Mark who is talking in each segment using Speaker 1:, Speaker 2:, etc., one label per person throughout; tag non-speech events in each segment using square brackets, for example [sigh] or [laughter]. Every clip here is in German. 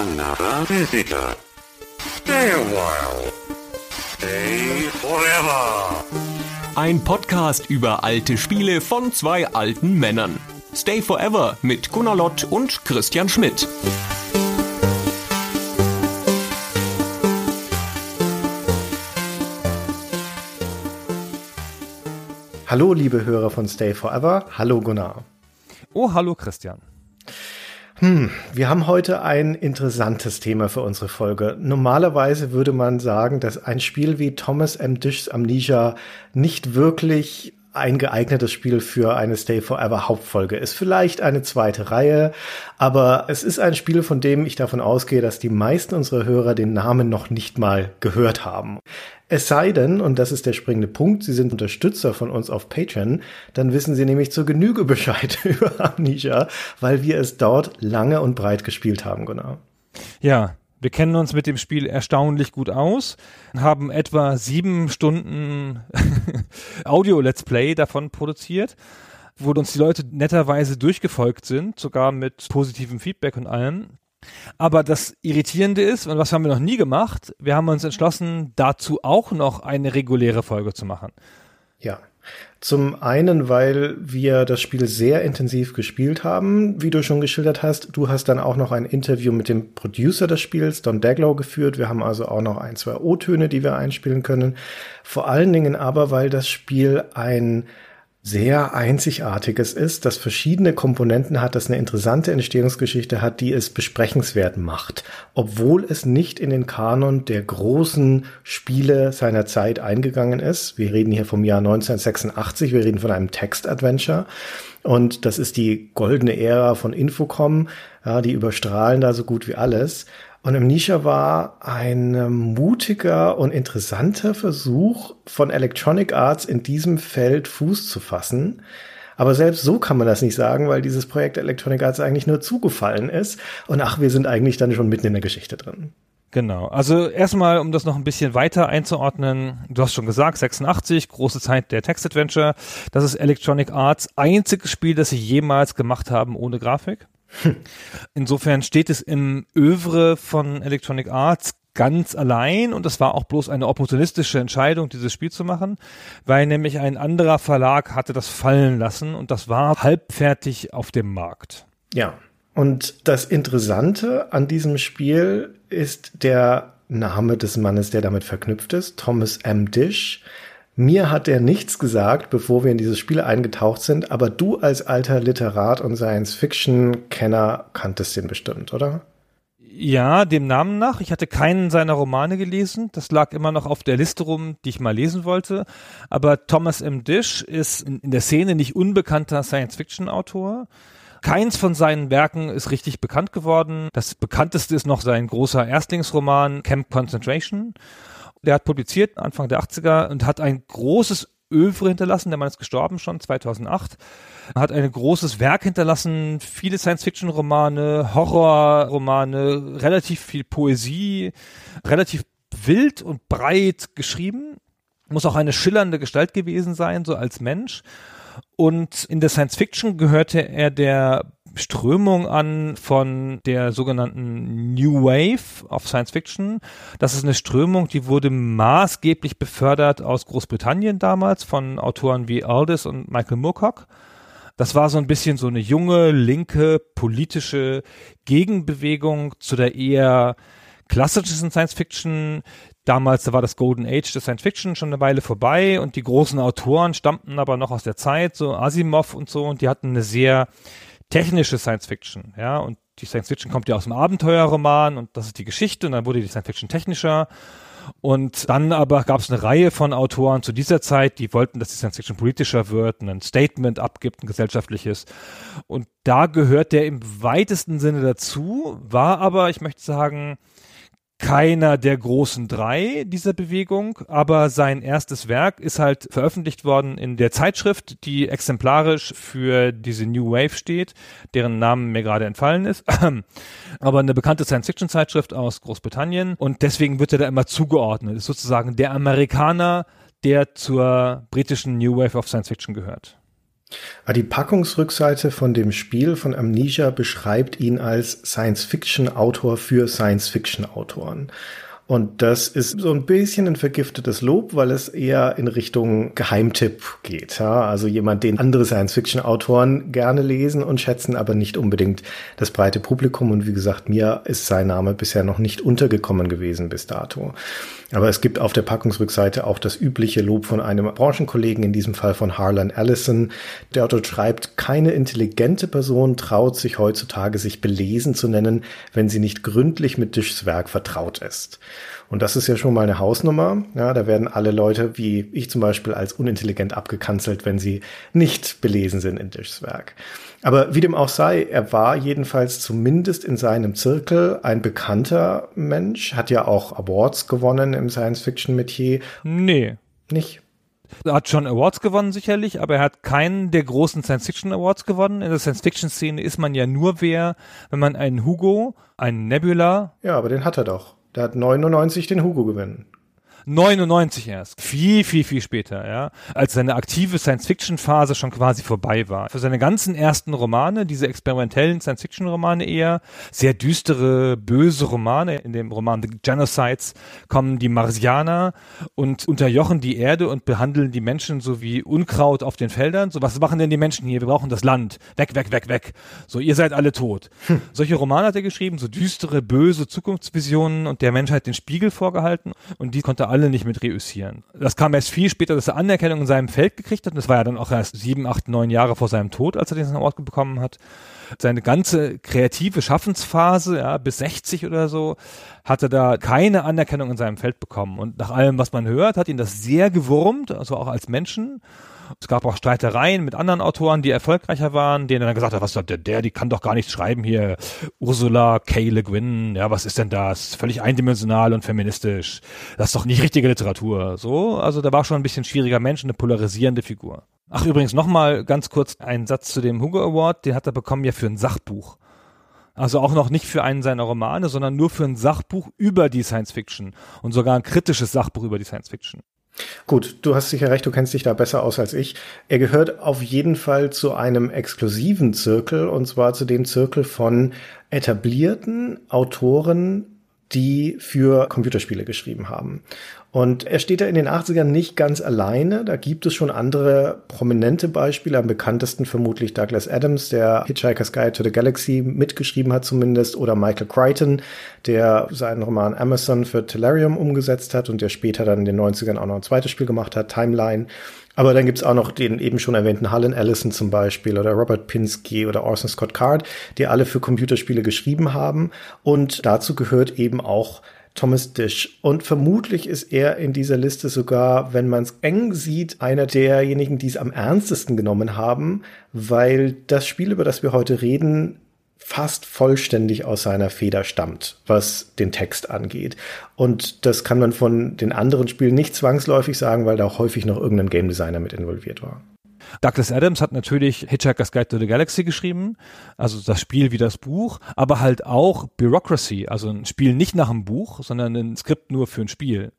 Speaker 1: another visitor. Stay a while. Stay forever.
Speaker 2: Ein Podcast über alte Spiele von zwei alten Männern. Stay Forever mit Gunnar Lott und Christian Schmidt.
Speaker 3: Hallo, liebe Hörer von Stay Forever. Hallo, Gunnar.
Speaker 4: Oh, hallo, Christian.
Speaker 3: Hm, wir haben heute ein interessantes Thema für unsere Folge. Normalerweise würde man sagen, dass ein Spiel wie Thomas M. Dish's Amnesia nicht wirklich ein geeignetes Spiel für eine Stay Forever Hauptfolge ist. Vielleicht eine zweite Reihe, aber es ist ein Spiel, von dem ich davon ausgehe, dass die meisten unserer Hörer den Namen noch nicht mal gehört haben. Es sei denn, und das ist der springende Punkt, Sie sind Unterstützer von uns auf Patreon, dann wissen Sie nämlich zur Genüge Bescheid [laughs] über Amnesia, weil wir es dort lange und breit gespielt haben, genau.
Speaker 4: Ja, wir kennen uns mit dem Spiel erstaunlich gut aus, haben etwa sieben Stunden [laughs] Audio-Let's Play davon produziert, wo uns die Leute netterweise durchgefolgt sind, sogar mit positivem Feedback und allem. Aber das Irritierende ist, und was haben wir noch nie gemacht, wir haben uns entschlossen, dazu auch noch eine reguläre Folge zu machen.
Speaker 3: Ja. Zum einen, weil wir das Spiel sehr intensiv gespielt haben, wie du schon geschildert hast. Du hast dann auch noch ein Interview mit dem Producer des Spiels, Don Daglow, geführt. Wir haben also auch noch ein, zwei O-Töne, die wir einspielen können. Vor allen Dingen aber, weil das Spiel ein sehr einzigartiges ist, das verschiedene Komponenten hat, das eine interessante Entstehungsgeschichte hat, die es besprechenswert macht, obwohl es nicht in den Kanon der großen Spiele seiner Zeit eingegangen ist. Wir reden hier vom Jahr 1986, wir reden von einem Text-Adventure und das ist die goldene Ära von Infocom, ja, die überstrahlen da so gut wie alles. Und Amnesia war ein mutiger und interessanter Versuch von Electronic Arts in diesem Feld Fuß zu fassen. Aber selbst so kann man das nicht sagen, weil dieses Projekt Electronic Arts eigentlich nur zugefallen ist. Und ach, wir sind eigentlich dann schon mitten in der Geschichte drin.
Speaker 4: Genau. Also erstmal, um das noch ein bisschen weiter einzuordnen, du hast schon gesagt, 86, große Zeit der Text-Adventure. Das ist Electronic Arts einziges Spiel, das sie jemals gemacht haben ohne Grafik. [laughs] Insofern steht es im Övre von Electronic Arts ganz allein und es war auch bloß eine opportunistische Entscheidung, dieses Spiel zu machen, weil nämlich ein anderer Verlag hatte das fallen lassen und das war halbfertig auf dem Markt.
Speaker 3: Ja, und das Interessante an diesem Spiel ist der Name des Mannes, der damit verknüpft ist, Thomas M. Dish. Mir hat er nichts gesagt, bevor wir in dieses Spiel eingetaucht sind, aber du als alter Literat und Science-Fiction-Kenner kanntest den bestimmt, oder?
Speaker 4: Ja, dem Namen nach. Ich hatte keinen seiner Romane gelesen. Das lag immer noch auf der Liste rum, die ich mal lesen wollte. Aber Thomas M. Dish ist in, der Szene nicht unbekannter Science-Fiction-Autor. Keins von seinen Werken ist richtig bekannt geworden. Das bekannteste ist noch sein großer Erstlingsroman Camp Concentration. Der hat publiziert Anfang der 80er und hat ein großes Övre hinterlassen. Der Mann ist gestorben schon 2008. Er hat ein großes Werk hinterlassen, viele Science-Fiction-Romane, Horror-Romane, relativ viel Poesie, relativ wild und breit geschrieben. Muss auch eine schillernde Gestalt gewesen sein, so als Mensch. Und in der Science Fiction gehörte er der Strömung an von der sogenannten New Wave of Science Fiction. Das ist eine Strömung, die wurde maßgeblich befördert aus Großbritannien damals von Autoren wie Aldous und Michael Moorcock. Das war so ein bisschen so eine junge, linke, politische Gegenbewegung zu der eher klassischen Science Fiction, Damals da war das Golden Age des Science Fiction schon eine Weile vorbei und die großen Autoren stammten aber noch aus der Zeit, so Asimov und so, und die hatten eine sehr technische Science Fiction, ja, und die Science Fiction kommt ja aus dem Abenteuerroman und das ist die Geschichte und dann wurde die Science Fiction technischer. Und dann aber gab es eine Reihe von Autoren zu dieser Zeit, die wollten, dass die Science Fiction politischer wird, ein Statement abgibt, ein gesellschaftliches. Und da gehört der im weitesten Sinne dazu, war aber, ich möchte sagen, keiner der großen drei dieser Bewegung, aber sein erstes Werk ist halt veröffentlicht worden in der Zeitschrift, die exemplarisch für diese New Wave steht, deren Namen mir gerade entfallen ist. [clears throat] aber eine bekannte Science-Fiction-Zeitschrift aus Großbritannien und deswegen wird er da immer zugeordnet. Ist sozusagen der Amerikaner, der zur britischen New Wave of Science Fiction gehört.
Speaker 3: Die Packungsrückseite von dem Spiel von Amnesia beschreibt ihn als Science-Fiction-Autor für Science-Fiction-Autoren. Und das ist so ein bisschen ein vergiftetes Lob, weil es eher in Richtung Geheimtipp geht. Ja? Also jemand, den andere Science-Fiction-Autoren gerne lesen und schätzen, aber nicht unbedingt das breite Publikum. Und wie gesagt, mir ist sein Name bisher noch nicht untergekommen gewesen bis dato. Aber es gibt auf der Packungsrückseite auch das übliche Lob von einem Branchenkollegen, in diesem Fall von Harlan Ellison, der dort schreibt, keine intelligente Person traut sich heutzutage, sich belesen zu nennen, wenn sie nicht gründlich mit Dischs Werk vertraut ist. Und das ist ja schon mal eine Hausnummer. Ja, da werden alle Leute, wie ich zum Beispiel, als unintelligent abgekanzelt, wenn sie nicht belesen sind in Dischs Werk. Aber wie dem auch sei, er war jedenfalls zumindest in seinem Zirkel ein bekannter Mensch, hat ja auch Awards gewonnen im Science-Fiction-Metier.
Speaker 4: Nee.
Speaker 3: Nicht?
Speaker 4: Er hat schon Awards gewonnen sicherlich, aber er hat keinen der großen Science-Fiction-Awards gewonnen. In der Science-Fiction-Szene ist man ja nur wer, wenn man einen Hugo, einen Nebula.
Speaker 3: Ja, aber den hat er doch. Der hat 99 den Hugo gewinnen.
Speaker 4: 99 erst. Viel, viel, viel später, ja. Als seine aktive Science-Fiction-Phase schon quasi vorbei war. Für seine ganzen ersten Romane, diese experimentellen Science-Fiction-Romane eher, sehr düstere, böse Romane. In dem Roman The Genocides kommen die Marsianer und unterjochen die Erde und behandeln die Menschen so wie Unkraut auf den Feldern. So, was machen denn die Menschen hier? Wir brauchen das Land. Weg, weg, weg, weg. So, ihr seid alle tot. Hm. Solche Romane hat er geschrieben, so düstere, böse Zukunftsvisionen und der Menschheit den Spiegel vorgehalten und die konnte alle nicht mit reüssieren. Das kam erst viel später, dass er Anerkennung in seinem Feld gekriegt hat. Und das war ja dann auch erst sieben, acht, neun Jahre vor seinem Tod, als er diesen Ort bekommen hat. Seine ganze kreative Schaffensphase, ja, bis 60 oder so, hatte da keine Anerkennung in seinem Feld bekommen. Und nach allem, was man hört, hat ihn das sehr gewurmt, also auch als Menschen. Es gab auch Streitereien mit anderen Autoren, die erfolgreicher waren, denen dann gesagt hat, was der, der, die kann doch gar nichts schreiben hier. Ursula K. Le Guin, ja, was ist denn das? Völlig eindimensional und feministisch. Das ist doch nicht richtige Literatur. So, also da war schon ein bisschen schwieriger Mensch, eine polarisierende Figur. Ach, übrigens nochmal ganz kurz ein Satz zu dem Hugo Award, den hat er bekommen ja für ein Sachbuch. Also auch noch nicht für einen seiner Romane, sondern nur für ein Sachbuch über die Science Fiction und sogar ein kritisches Sachbuch über die Science Fiction.
Speaker 3: Gut, du hast sicher recht, du kennst dich da besser aus als ich. Er gehört auf jeden Fall zu einem exklusiven Zirkel und zwar zu dem Zirkel von etablierten Autoren, die für Computerspiele geschrieben haben. Und er steht da in den 80ern nicht ganz alleine. Da gibt es schon andere prominente Beispiele. Am bekanntesten vermutlich Douglas Adams, der Hitchhiker's Guide to the Galaxy mitgeschrieben hat zumindest, oder Michael Crichton, der seinen Roman Amazon für Tellurium umgesetzt hat und der später dann in den 90ern auch noch ein zweites Spiel gemacht hat, Timeline. Aber dann gibt's auch noch den eben schon erwähnten Harlan Ellison zum Beispiel oder Robert Pinsky oder Orson Scott Card, die alle für Computerspiele geschrieben haben. Und dazu gehört eben auch Thomas Dish. Und vermutlich ist er in dieser Liste sogar, wenn man es eng sieht, einer derjenigen, die es am ernstesten genommen haben, weil das Spiel, über das wir heute reden, fast vollständig aus seiner Feder stammt, was den Text angeht. Und das kann man von den anderen Spielen nicht zwangsläufig sagen, weil da auch häufig noch irgendein Game Designer mit involviert war.
Speaker 4: Douglas Adams hat natürlich Hitchhiker's Guide to the Galaxy geschrieben, also das Spiel wie das Buch, aber halt auch Bureaucracy, also ein Spiel nicht nach einem Buch, sondern ein Skript nur für ein Spiel.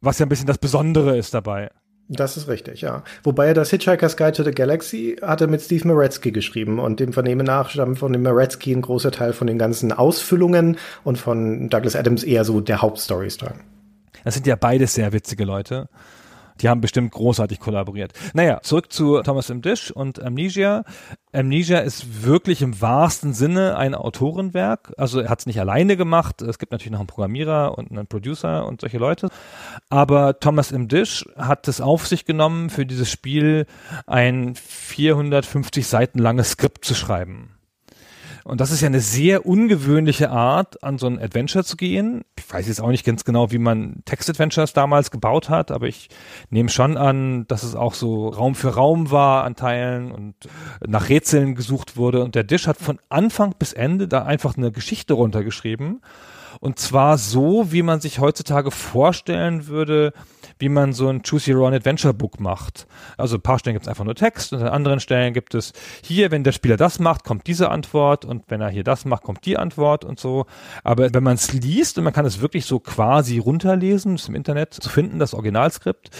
Speaker 4: Was ja ein bisschen das Besondere ist dabei.
Speaker 3: Das ist richtig, ja. Wobei er das Hitchhiker's Guide to the Galaxy hatte mit Steve Maretsky geschrieben und dem Vernehmen nach stammt von dem Maretsky ein großer Teil von den ganzen Ausfüllungen und von Douglas Adams eher so der Hauptstorystrang.
Speaker 4: Das sind ja beides sehr witzige Leute. Die haben bestimmt großartig kollaboriert. Naja, zurück zu Thomas M. Dish und Amnesia. Amnesia ist wirklich im wahrsten Sinne ein Autorenwerk. Also er hat es nicht alleine gemacht. Es gibt natürlich noch einen Programmierer und einen Producer und solche Leute. Aber Thomas M. Dish hat es auf sich genommen, für dieses Spiel ein 450 Seiten langes Skript zu schreiben. Und das ist ja eine sehr ungewöhnliche Art, an so ein Adventure zu gehen. Ich weiß jetzt auch nicht ganz genau, wie man Text-Adventures damals gebaut hat, aber ich nehme schon an, dass es auch so Raum für Raum war an Teilen und nach Rätseln gesucht wurde. Und der Dish hat von Anfang bis Ende da einfach eine Geschichte runtergeschrieben. Und zwar so, wie man sich heutzutage vorstellen würde, wie man so ein Choose Your Own Adventure Book macht. Also ein paar Stellen gibt es einfach nur Text und an anderen Stellen gibt es hier, wenn der Spieler das macht, kommt diese Antwort und wenn er hier das macht, kommt die Antwort und so. Aber wenn man es liest und man kann es wirklich so quasi runterlesen, ist im Internet zu finden, das Originalskript,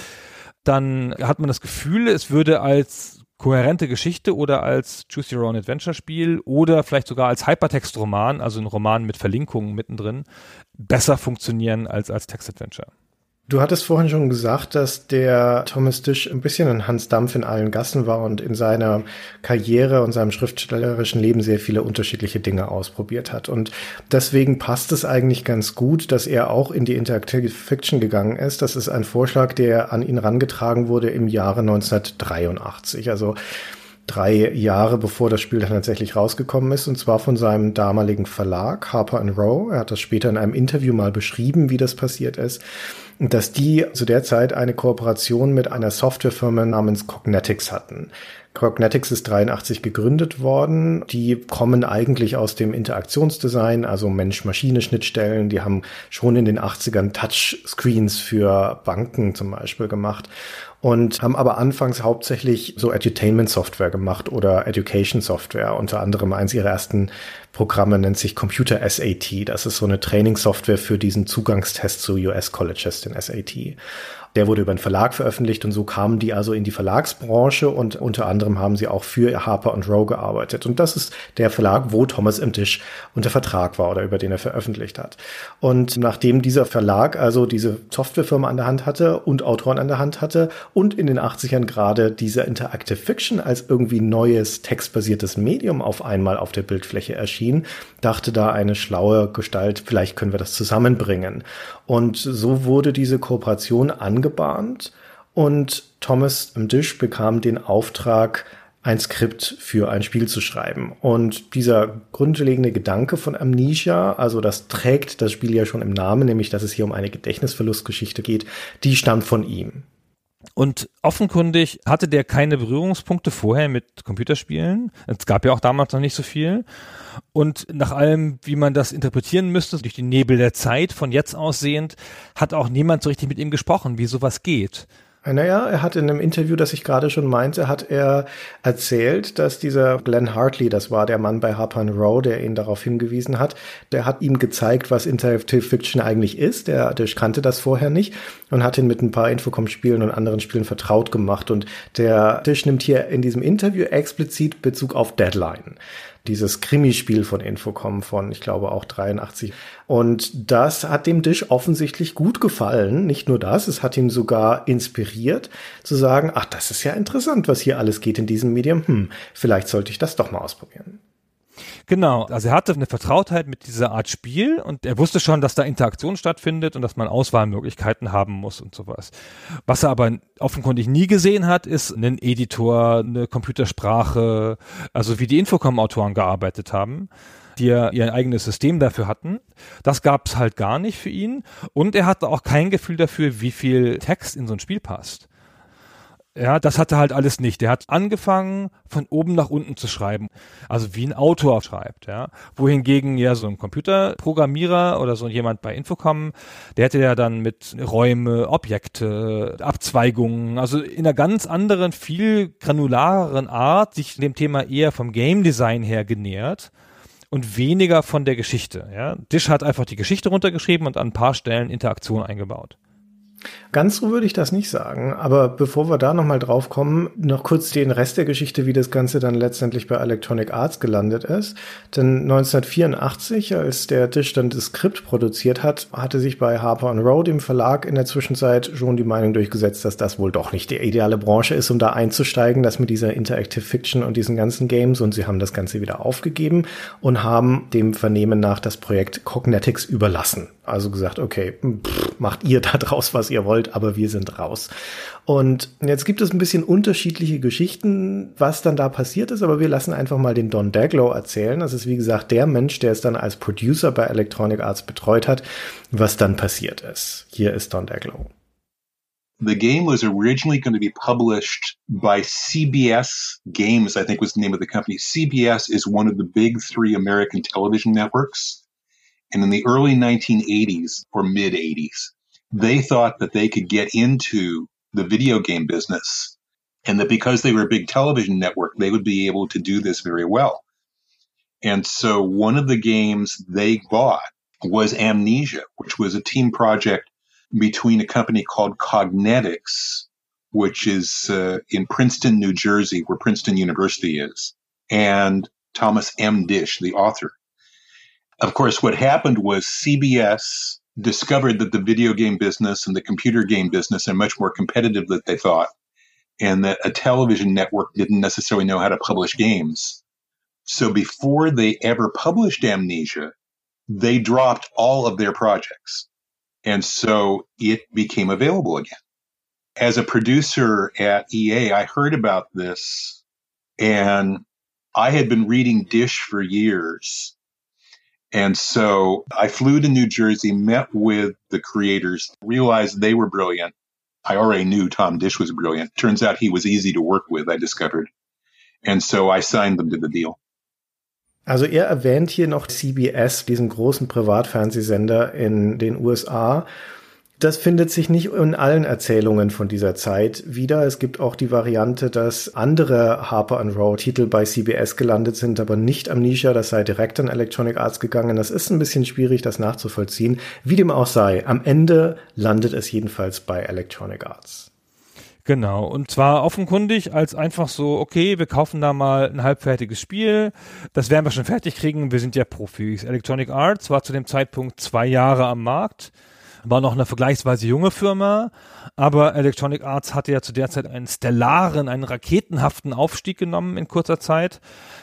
Speaker 4: dann hat man das Gefühl, es würde als kohärente Geschichte oder als Choose Your Own Adventure Spiel oder vielleicht sogar als Hypertext-Roman, also ein Roman mit Verlinkungen mittendrin, besser funktionieren als als Text-Adventure.
Speaker 3: Du hattest vorhin schon gesagt, dass der Thomas Disch ein bisschen ein Hans Dampf in allen Gassen war und in seiner Karriere und seinem schriftstellerischen Leben sehr viele unterschiedliche Dinge ausprobiert hat. Und deswegen passt es eigentlich ganz gut, dass er auch in die Interactive Fiction gegangen ist. Das ist ein Vorschlag, der an ihn rangetragen wurde im Jahre 1983. Also drei Jahre bevor das Spiel dann tatsächlich rausgekommen ist, und zwar von seinem damaligen Verlag Harper Row. Er hat das später in einem Interview mal beschrieben, wie das passiert ist dass die zu der Zeit eine Kooperation mit einer Softwarefirma namens Cognetics hatten. Cognetics ist 83 gegründet worden. Die kommen eigentlich aus dem Interaktionsdesign, also Mensch-Maschine-Schnittstellen. Die haben schon in den 80ern Touchscreens für Banken zum Beispiel gemacht und haben aber anfangs hauptsächlich so Edutainment-Software gemacht oder Education-Software. Unter anderem eins ihrer ersten Programme nennt sich Computer SAT. Das ist so eine Training-Software für diesen Zugangstest zu US-Colleges, den SAT. Der wurde über einen Verlag veröffentlicht und so kamen die also in die Verlagsbranche und unter anderem haben sie auch für Harper und Row gearbeitet. Und das ist der Verlag, wo Thomas M. Tisch unter Vertrag war oder über den er veröffentlicht hat. Und nachdem dieser Verlag also diese Softwarefirma an der Hand hatte und Autoren an der Hand hatte und in den 80ern gerade diese Interactive Fiction als irgendwie neues textbasiertes Medium auf einmal auf der Bildfläche erschien, dachte da eine schlaue Gestalt, vielleicht können wir das zusammenbringen. Und so wurde diese Kooperation angebahnt und Thomas Dish bekam den Auftrag, ein Skript für ein Spiel zu schreiben. Und dieser grundlegende Gedanke von Amnesia, also das trägt das Spiel ja schon im Namen, nämlich dass es hier um eine Gedächtnisverlustgeschichte geht, die stammt von ihm.
Speaker 4: Und offenkundig hatte der keine Berührungspunkte vorher mit Computerspielen. Es gab ja auch damals noch nicht so viel. Und nach allem, wie man das interpretieren müsste, durch den Nebel der Zeit von jetzt aussehend, hat auch niemand so richtig mit ihm gesprochen, wie sowas geht.
Speaker 3: Naja, er hat in einem Interview, das ich gerade schon meinte, hat er erzählt, dass dieser Glenn Hartley, das war der Mann bei Harper Row, der ihn darauf hingewiesen hat, der hat ihm gezeigt, was Interactive Fiction eigentlich ist. Der, der kannte das vorher nicht und hat ihn mit ein paar Infocom-Spielen und anderen Spielen vertraut gemacht. Und der Tisch nimmt hier in diesem Interview explizit Bezug auf Deadline dieses Krimispiel von Infocom von, ich glaube, auch 83. Und das hat dem Dish offensichtlich gut gefallen. Nicht nur das, es hat ihn sogar inspiriert zu sagen, ach, das ist ja interessant, was hier alles geht in diesem Medium. Hm, vielleicht sollte ich das doch mal ausprobieren.
Speaker 4: Genau, also er hatte eine Vertrautheit mit dieser Art Spiel und er wusste schon, dass da Interaktion stattfindet und dass man Auswahlmöglichkeiten haben muss und sowas. Was er aber offenkundig nie gesehen hat, ist einen Editor, eine Computersprache, also wie die Infocom-Autoren gearbeitet haben die ja ihr eigenes System dafür hatten. Das gab es halt gar nicht für ihn. Und er hatte auch kein Gefühl dafür, wie viel Text in so ein Spiel passt. Ja, das hatte halt alles nicht. Der hat angefangen, von oben nach unten zu schreiben. Also wie ein Autor schreibt, ja. Wohingegen ja so ein Computerprogrammierer oder so jemand bei Infocom, der hätte ja dann mit Räume, Objekte, Abzweigungen, also in einer ganz anderen, viel granulareren Art sich dem Thema eher vom Game Design her genähert und weniger von der Geschichte, ja. Dish hat einfach die Geschichte runtergeschrieben und an ein paar Stellen Interaktion eingebaut.
Speaker 3: Ganz so würde ich das nicht sagen. Aber bevor wir da nochmal drauf kommen, noch kurz den Rest der Geschichte, wie das Ganze dann letztendlich bei Electronic Arts gelandet ist. Denn 1984, als der Tisch dann das Skript produziert hat, hatte sich bei Harper Row, dem Verlag, in der Zwischenzeit schon die Meinung durchgesetzt, dass das wohl doch nicht die ideale Branche ist, um da einzusteigen, das mit dieser Interactive Fiction und diesen ganzen Games. Und sie haben das Ganze wieder aufgegeben und haben dem Vernehmen nach das Projekt Cognetics überlassen. Also gesagt, okay, pff, macht ihr da draus, was ihr wollt, aber wir sind raus. Und jetzt gibt es ein bisschen unterschiedliche Geschichten, was dann da passiert ist, aber wir lassen einfach mal den Don Daglow erzählen. Das ist, wie gesagt, der Mensch, der es dann als Producer bei Electronic Arts betreut hat, was dann passiert ist. Hier ist Don Daglow.
Speaker 5: The game was originally going to be published by CBS Games, I think was the name of the company. CBS is one of the big three American television networks. And in the early 1980s or mid 80s, they thought that they could get into the video game business and that because they were a big television network, they would be able to do this very well. And so one of the games they bought was Amnesia, which was a team project between a company called Cognetics which is uh, in Princeton, New Jersey, where Princeton University is, and Thomas M. Dish, the author. Of course, what happened was CBS discovered that the video game business and the computer game business are much more competitive than they thought, and that a television network didn't necessarily know how to publish games. So before they ever published Amnesia, they dropped all of their projects. And so it became available again. As a producer at EA, I heard about this and I had been reading Dish for years. And so I flew to New Jersey, met with the creators, realized they were brilliant. I already knew Tom Dish was brilliant. Turns out he was easy to work with, I discovered. And so I signed them to the deal.
Speaker 3: Also er erwähnt hier noch CBS, diesen großen Privatfernsehsender in den USA. Das findet sich nicht in allen Erzählungen von dieser Zeit wieder. Es gibt auch die Variante, dass andere Harper Row Titel bei CBS gelandet sind, aber nicht Amnesia, das sei direkt an Electronic Arts gegangen. Das ist ein bisschen schwierig, das nachzuvollziehen. Wie dem auch sei, am Ende landet es jedenfalls bei Electronic Arts.
Speaker 4: Genau, und zwar offenkundig als einfach so, okay, wir kaufen da mal ein halbfertiges Spiel, das werden wir schon fertig kriegen, wir sind ja Profis. Electronic Arts war zu dem Zeitpunkt zwei Jahre am Markt, war noch eine vergleichsweise junge Firma, aber Electronic Arts hatte ja zu der Zeit einen stellaren, einen raketenhaften Aufstieg genommen in kurzer Zeit,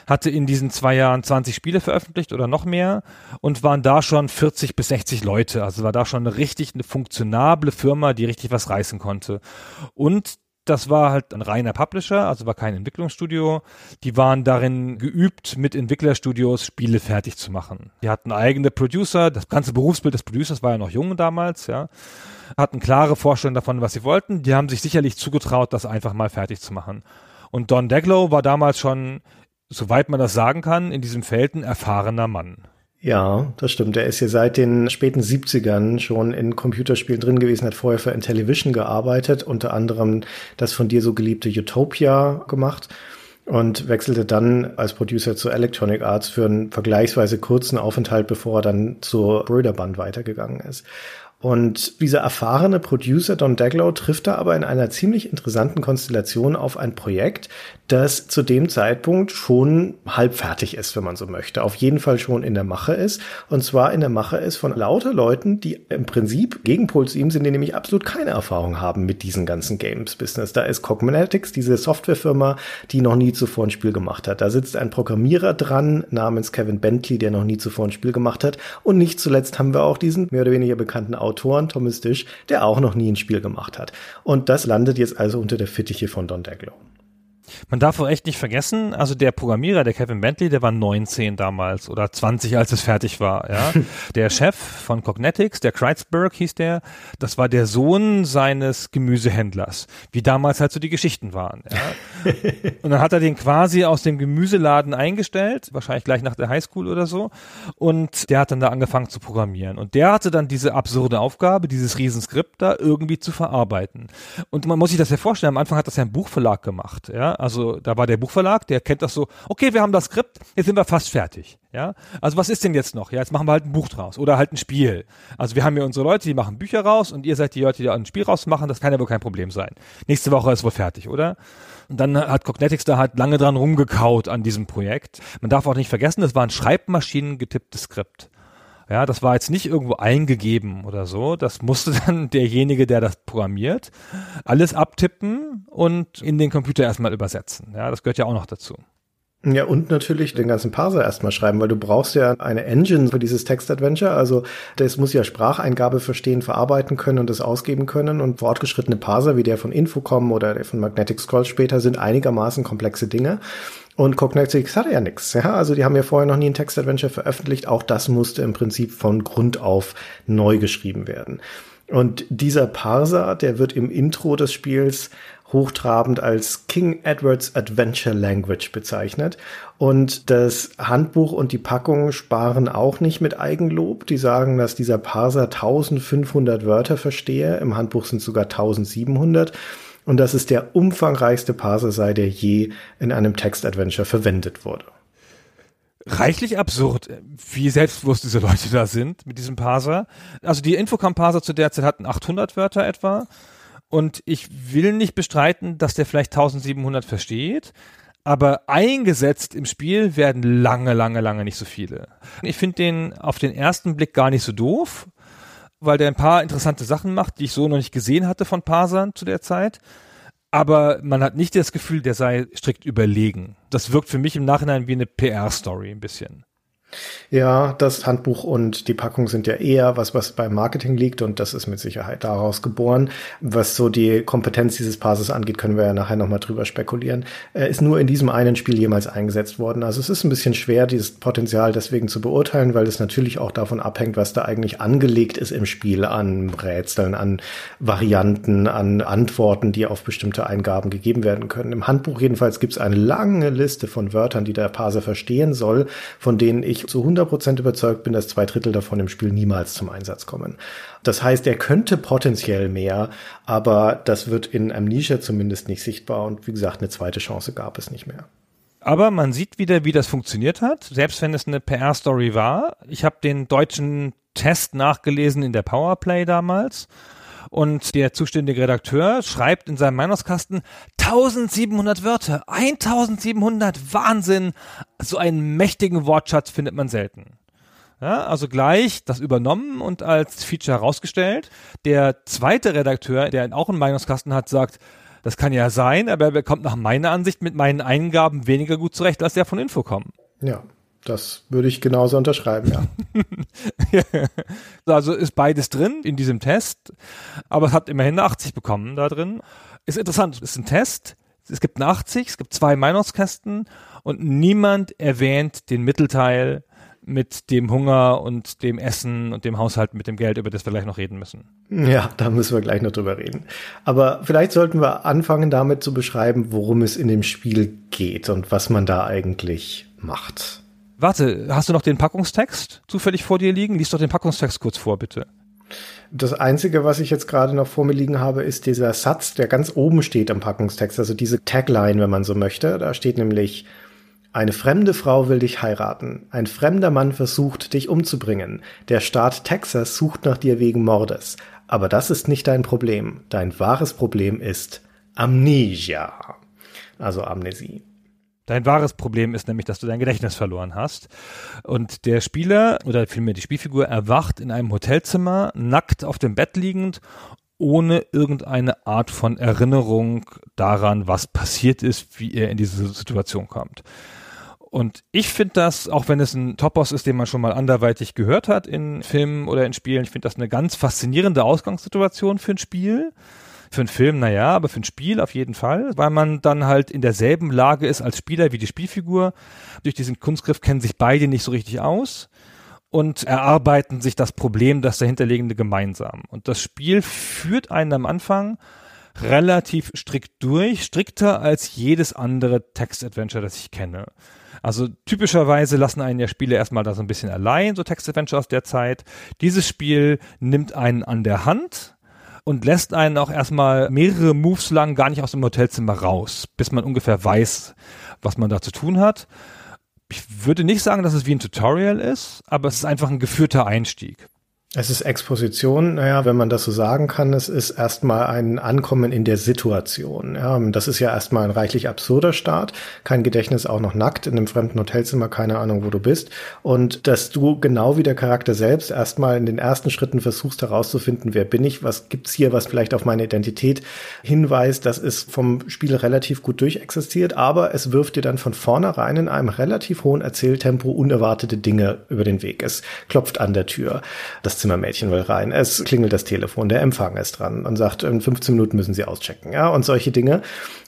Speaker 4: hatte in diesen zwei Jahren 20 Spiele veröffentlicht oder noch mehr und waren da schon 40 bis 60 Leute. Also war da schon eine richtig eine funktionable Firma, die richtig was reißen konnte. Und das war halt ein reiner Publisher, also war kein Entwicklungsstudio. Die waren darin geübt, mit Entwicklerstudios Spiele fertig zu machen. Die hatten eigene Producer, das ganze Berufsbild des Producers war ja noch jung damals, ja. Hatten klare Vorstellungen davon, was sie wollten. Die haben sich sicherlich zugetraut, das einfach mal fertig zu machen. Und Don Deglow war damals schon, soweit man das sagen kann, in diesem Feld ein erfahrener Mann.
Speaker 3: Ja, das stimmt. Er ist ja seit den späten 70ern schon in Computerspielen drin gewesen, hat vorher für Intellivision gearbeitet, unter anderem das von dir so geliebte Utopia gemacht und wechselte dann als Producer zu Electronic Arts für einen vergleichsweise kurzen Aufenthalt, bevor er dann zur Bröderband weitergegangen ist. Und dieser erfahrene Producer Don Daglow trifft da aber in einer ziemlich interessanten Konstellation auf ein Projekt, das zu dem Zeitpunkt schon halb fertig ist, wenn man so möchte. Auf jeden Fall schon in der Mache ist. Und zwar in der Mache ist von lauter Leuten, die im Prinzip Gegenpol zu ihm sind, die nämlich absolut keine Erfahrung haben mit diesen ganzen Games-Business. Da ist Cogmanetics, diese Softwarefirma, die noch nie zuvor ein Spiel gemacht hat. Da sitzt ein Programmierer dran namens Kevin Bentley, der noch nie zuvor ein Spiel gemacht hat. Und nicht zuletzt haben wir auch diesen mehr oder weniger bekannten Autoren, Thomas Dish, der auch noch nie ein Spiel gemacht hat. Und das landet jetzt also unter der Fittiche von Don Daglow.
Speaker 4: Man darf auch echt nicht vergessen, also der Programmierer, der Kevin Bentley, der war 19 damals oder 20, als es fertig war. Ja. [laughs] der Chef von Cognetics, der Kreitzberg hieß der, das war der Sohn seines Gemüsehändlers, wie damals halt so die Geschichten waren. Ja. [laughs] Und dann hat er den quasi aus dem Gemüseladen eingestellt, wahrscheinlich gleich nach der Highschool oder so, und der hat dann da angefangen zu programmieren. Und der hatte dann diese absurde Aufgabe, dieses Riesenskript da irgendwie zu verarbeiten. Und man muss sich das ja vorstellen, am Anfang hat das ja ein Buchverlag gemacht, ja also da war der Buchverlag, der kennt das so, okay, wir haben das Skript, jetzt sind wir fast fertig. Ja, also was ist denn jetzt noch? Ja, jetzt machen wir halt ein Buch draus oder halt ein Spiel. Also wir haben hier unsere Leute, die machen Bücher raus und ihr seid die Leute, die ein Spiel rausmachen, das kann ja wohl kein Problem sein. Nächste Woche ist wohl fertig, oder? Und dann hat Cognetics da halt lange dran rumgekaut an diesem Projekt. Man darf auch nicht vergessen, das war ein Schreibmaschinen getipptes Skript. Ja, das war jetzt nicht irgendwo eingegeben oder so. Das musste [laughs] dann derjenige, der das programmiert, alles abtippen und in den Computer erstmal übersetzen. Ja, das gehört ja auch noch dazu.
Speaker 3: Ja, und natürlich den ganzen Parser erstmal schreiben, weil du brauchst ja eine Engine für dieses Text-Adventure. Also das muss ja Spracheingabe verstehen, verarbeiten können und das ausgeben können. Und fortgeschrittene Parser wie der von Infocom oder der von Magnetic Scroll später sind einigermaßen komplexe Dinge. Und Cognetics hatte ja nichts. Ja? Also die haben ja vorher noch nie ein Text-Adventure veröffentlicht. Auch das musste im Prinzip von Grund auf neu geschrieben werden. Und dieser Parser, der wird im Intro des Spiels hochtrabend als King Edward's Adventure Language bezeichnet. Und das Handbuch und die Packung sparen auch nicht mit Eigenlob. Die sagen, dass dieser Parser 1500 Wörter verstehe. Im Handbuch sind sogar 1700 und dass es der umfangreichste Parser sei, der je in einem Text-Adventure verwendet wurde.
Speaker 4: Reichlich absurd, wie selbstbewusst diese Leute da sind mit diesem Parser. Also die Infocom-Parser zu der Zeit hatten 800 Wörter etwa Und ich will nicht bestreiten, dass der vielleicht 1700 versteht, aber eingesetzt im Spiel werden lange, lange, lange nicht so viele. Ich finde den auf den ersten Blick gar nicht so doof, weil der ein paar interessante Sachen macht, die ich so noch nicht gesehen hatte von Parsern zu der Zeit. Aber man hat nicht das Gefühl, der sei strikt überlegen. Das wirkt für mich im Nachhinein wie eine PR-Story ein bisschen.
Speaker 3: Ja, das Handbuch und die Packung sind ja eher was, was beim Marketing liegt und das ist mit Sicherheit daraus geboren. Was so die Kompetenz dieses Passes angeht, können wir ja nachher nochmal drüber spekulieren. Er ist nur in diesem einen Spiel jemals eingesetzt worden. Also es ist ein bisschen schwer, dieses Potenzial deswegen zu beurteilen, weil es natürlich auch davon abhängt, was da eigentlich angelegt ist im Spiel an Rätseln, an Varianten, an Antworten, die auf bestimmte Eingaben gegeben werden können. Im Handbuch jedenfalls gibt es eine lange Liste von Wörtern, die der Parser verstehen soll, von denen ich zu 100% überzeugt bin, dass zwei Drittel davon im Spiel niemals zum Einsatz kommen. Das heißt, er könnte potenziell mehr, aber das wird in Amnesia zumindest nicht sichtbar und wie gesagt, eine zweite Chance gab es nicht mehr.
Speaker 4: Aber man sieht wieder, wie das funktioniert hat, selbst wenn es eine PR-Story war. Ich habe den deutschen Test nachgelesen in der Powerplay damals und der zuständige Redakteur schreibt in seinem Meinungskasten 1700 Wörter, 1700, Wahnsinn. So einen mächtigen Wortschatz findet man selten. Ja, also gleich das übernommen und als Feature herausgestellt. Der zweite Redakteur, der auch einen Meinungskasten hat, sagt, das kann ja sein, aber er kommt nach meiner Ansicht mit meinen Eingaben weniger gut zurecht als der von Infocom.
Speaker 3: Ja, das würde ich genauso unterschreiben,
Speaker 4: ja. [laughs] also ist beides drin in diesem Test, aber es hat immerhin eine 80 bekommen da drin. Ist interessant, ist ein Test. Es gibt eine 80, es gibt zwei Meinungskästen und niemand erwähnt den Mittelteil mit dem Hunger und dem Essen und dem Haushalt mit dem Geld, über das wir gleich noch reden müssen.
Speaker 3: Ja, da müssen wir gleich noch drüber reden. Aber vielleicht sollten wir anfangen damit zu beschreiben, worum es in dem Spiel geht und was man da eigentlich macht.
Speaker 4: Warte, hast du noch den Packungstext zufällig vor dir liegen? Lies doch den Packungstext kurz vor, bitte.
Speaker 3: Das Einzige, was ich jetzt gerade noch vor mir liegen habe, ist dieser Satz, der ganz oben steht am Packungstext, also diese Tagline, wenn man so möchte. Da steht nämlich, eine fremde Frau will dich heiraten. Ein fremder Mann versucht, dich umzubringen. Der Staat Texas sucht nach dir wegen Mordes. Aber das ist nicht dein Problem. Dein wahres Problem ist Amnesia. Also Amnesie.
Speaker 4: Dein wahres Problem ist nämlich, dass du dein Gedächtnis verloren hast. Und der Spieler oder vielmehr die Spielfigur erwacht in einem Hotelzimmer, nackt auf dem Bett liegend, ohne irgendeine Art von Erinnerung daran, was passiert ist, wie er in diese Situation kommt. Und ich finde das, auch wenn es ein Topos ist, den man schon mal anderweitig gehört hat in Filmen oder in Spielen, ich finde das eine ganz faszinierende Ausgangssituation für ein Spiel für einen Film, naja, aber für ein Spiel auf jeden Fall, weil man dann halt in derselben Lage ist als Spieler wie die Spielfigur. Durch diesen Kunstgriff kennen sich beide nicht so richtig aus und erarbeiten sich das Problem, das dahinterliegende gemeinsam. Und das Spiel führt einen am Anfang relativ strikt durch, strikter als jedes andere Text-Adventure, das ich kenne. Also typischerweise lassen einen ja Spiele erstmal da so ein bisschen allein, so Text-Adventure aus der Zeit. Dieses Spiel nimmt einen an der Hand, und lässt einen auch erstmal mehrere Moves lang gar nicht aus dem Hotelzimmer raus, bis man ungefähr weiß, was man da zu tun hat. Ich würde nicht sagen, dass es wie ein Tutorial ist, aber es ist einfach ein geführter Einstieg.
Speaker 3: Es ist Exposition, naja, wenn man das so sagen kann, es ist erstmal ein Ankommen in der Situation. Ja, das ist ja erstmal ein reichlich absurder Start. Kein Gedächtnis auch noch nackt in einem fremden Hotelzimmer, keine Ahnung, wo du bist. Und dass du genau wie der Charakter selbst erstmal in den ersten Schritten versuchst herauszufinden, wer bin ich, was gibt's hier, was vielleicht auf meine Identität hinweist, das ist vom Spiel relativ gut durchexistiert, aber es wirft dir dann von vornherein in einem relativ hohen Erzähltempo unerwartete Dinge über den Weg. Es klopft an der Tür. Das Zimmermädchen will rein. Es klingelt das Telefon, der Empfang ist dran und sagt, in 15 Minuten müssen Sie auschecken, ja, und solche Dinge.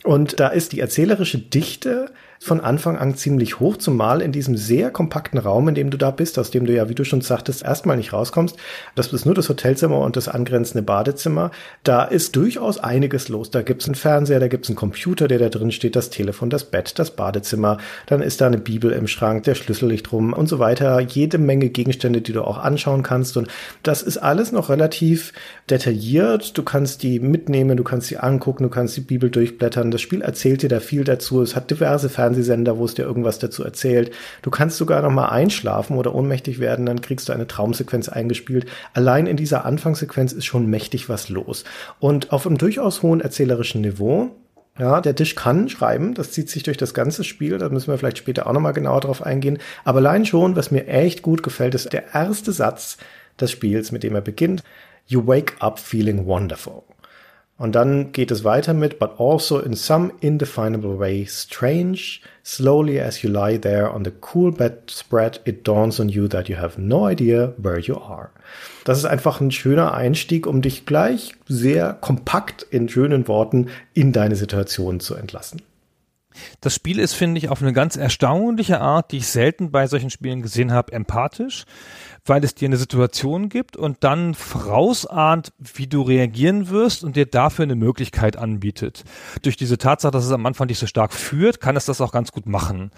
Speaker 3: Und da ist die erzählerische Dichte von Anfang an ziemlich hoch, zumal in diesem sehr kompakten Raum, in dem du da bist, aus dem du ja, wie du schon sagtest, erstmal nicht rauskommst. Das ist nur das Hotelzimmer und das angrenzende Badezimmer. Da ist durchaus einiges los. Da gibt's einen Fernseher, da gibt's einen Computer, der da drin steht, das Telefon, das Bett, das Badezimmer. Dann ist da eine Bibel im Schrank, der Schlüssel liegt rum und so weiter. Jede Menge Gegenstände, die du auch anschauen kannst. Und das ist alles noch relativ detailliert. Du kannst die mitnehmen, du kannst sie angucken, du kannst die Bibel durchblättern. Das Spiel erzählt dir da viel dazu. Es hat diverse Fernseher Fernsehsender, wo es dir irgendwas dazu erzählt. Du kannst sogar noch mal einschlafen oder ohnmächtig werden, dann kriegst du eine Traumsequenz eingespielt. Allein in dieser Anfangssequenz ist schon mächtig was los. Und auf einem durchaus hohen erzählerischen Niveau ja, der Tisch kann schreiben, das zieht sich durch das ganze Spiel, da müssen wir vielleicht später auch nochmal genauer drauf eingehen. Aber allein schon, was mir echt gut gefällt, ist der erste Satz des Spiels, mit dem er beginnt. You wake up feeling wonderful. Und dann geht es weiter mit, but also in some indefinable way strange, slowly as you lie there on the cool bedspread, it dawns on you that you have no idea where you are. Das ist einfach ein schöner Einstieg, um dich gleich sehr kompakt in schönen Worten in deine Situation zu entlassen.
Speaker 4: Das Spiel ist, finde ich, auf eine ganz erstaunliche Art, die ich selten bei solchen Spielen gesehen habe, empathisch weil es dir eine Situation gibt und dann vorausahnt, wie du reagieren wirst und dir dafür eine Möglichkeit anbietet. Durch diese Tatsache, dass es am Anfang dich so stark führt, kann es das auch ganz gut machen.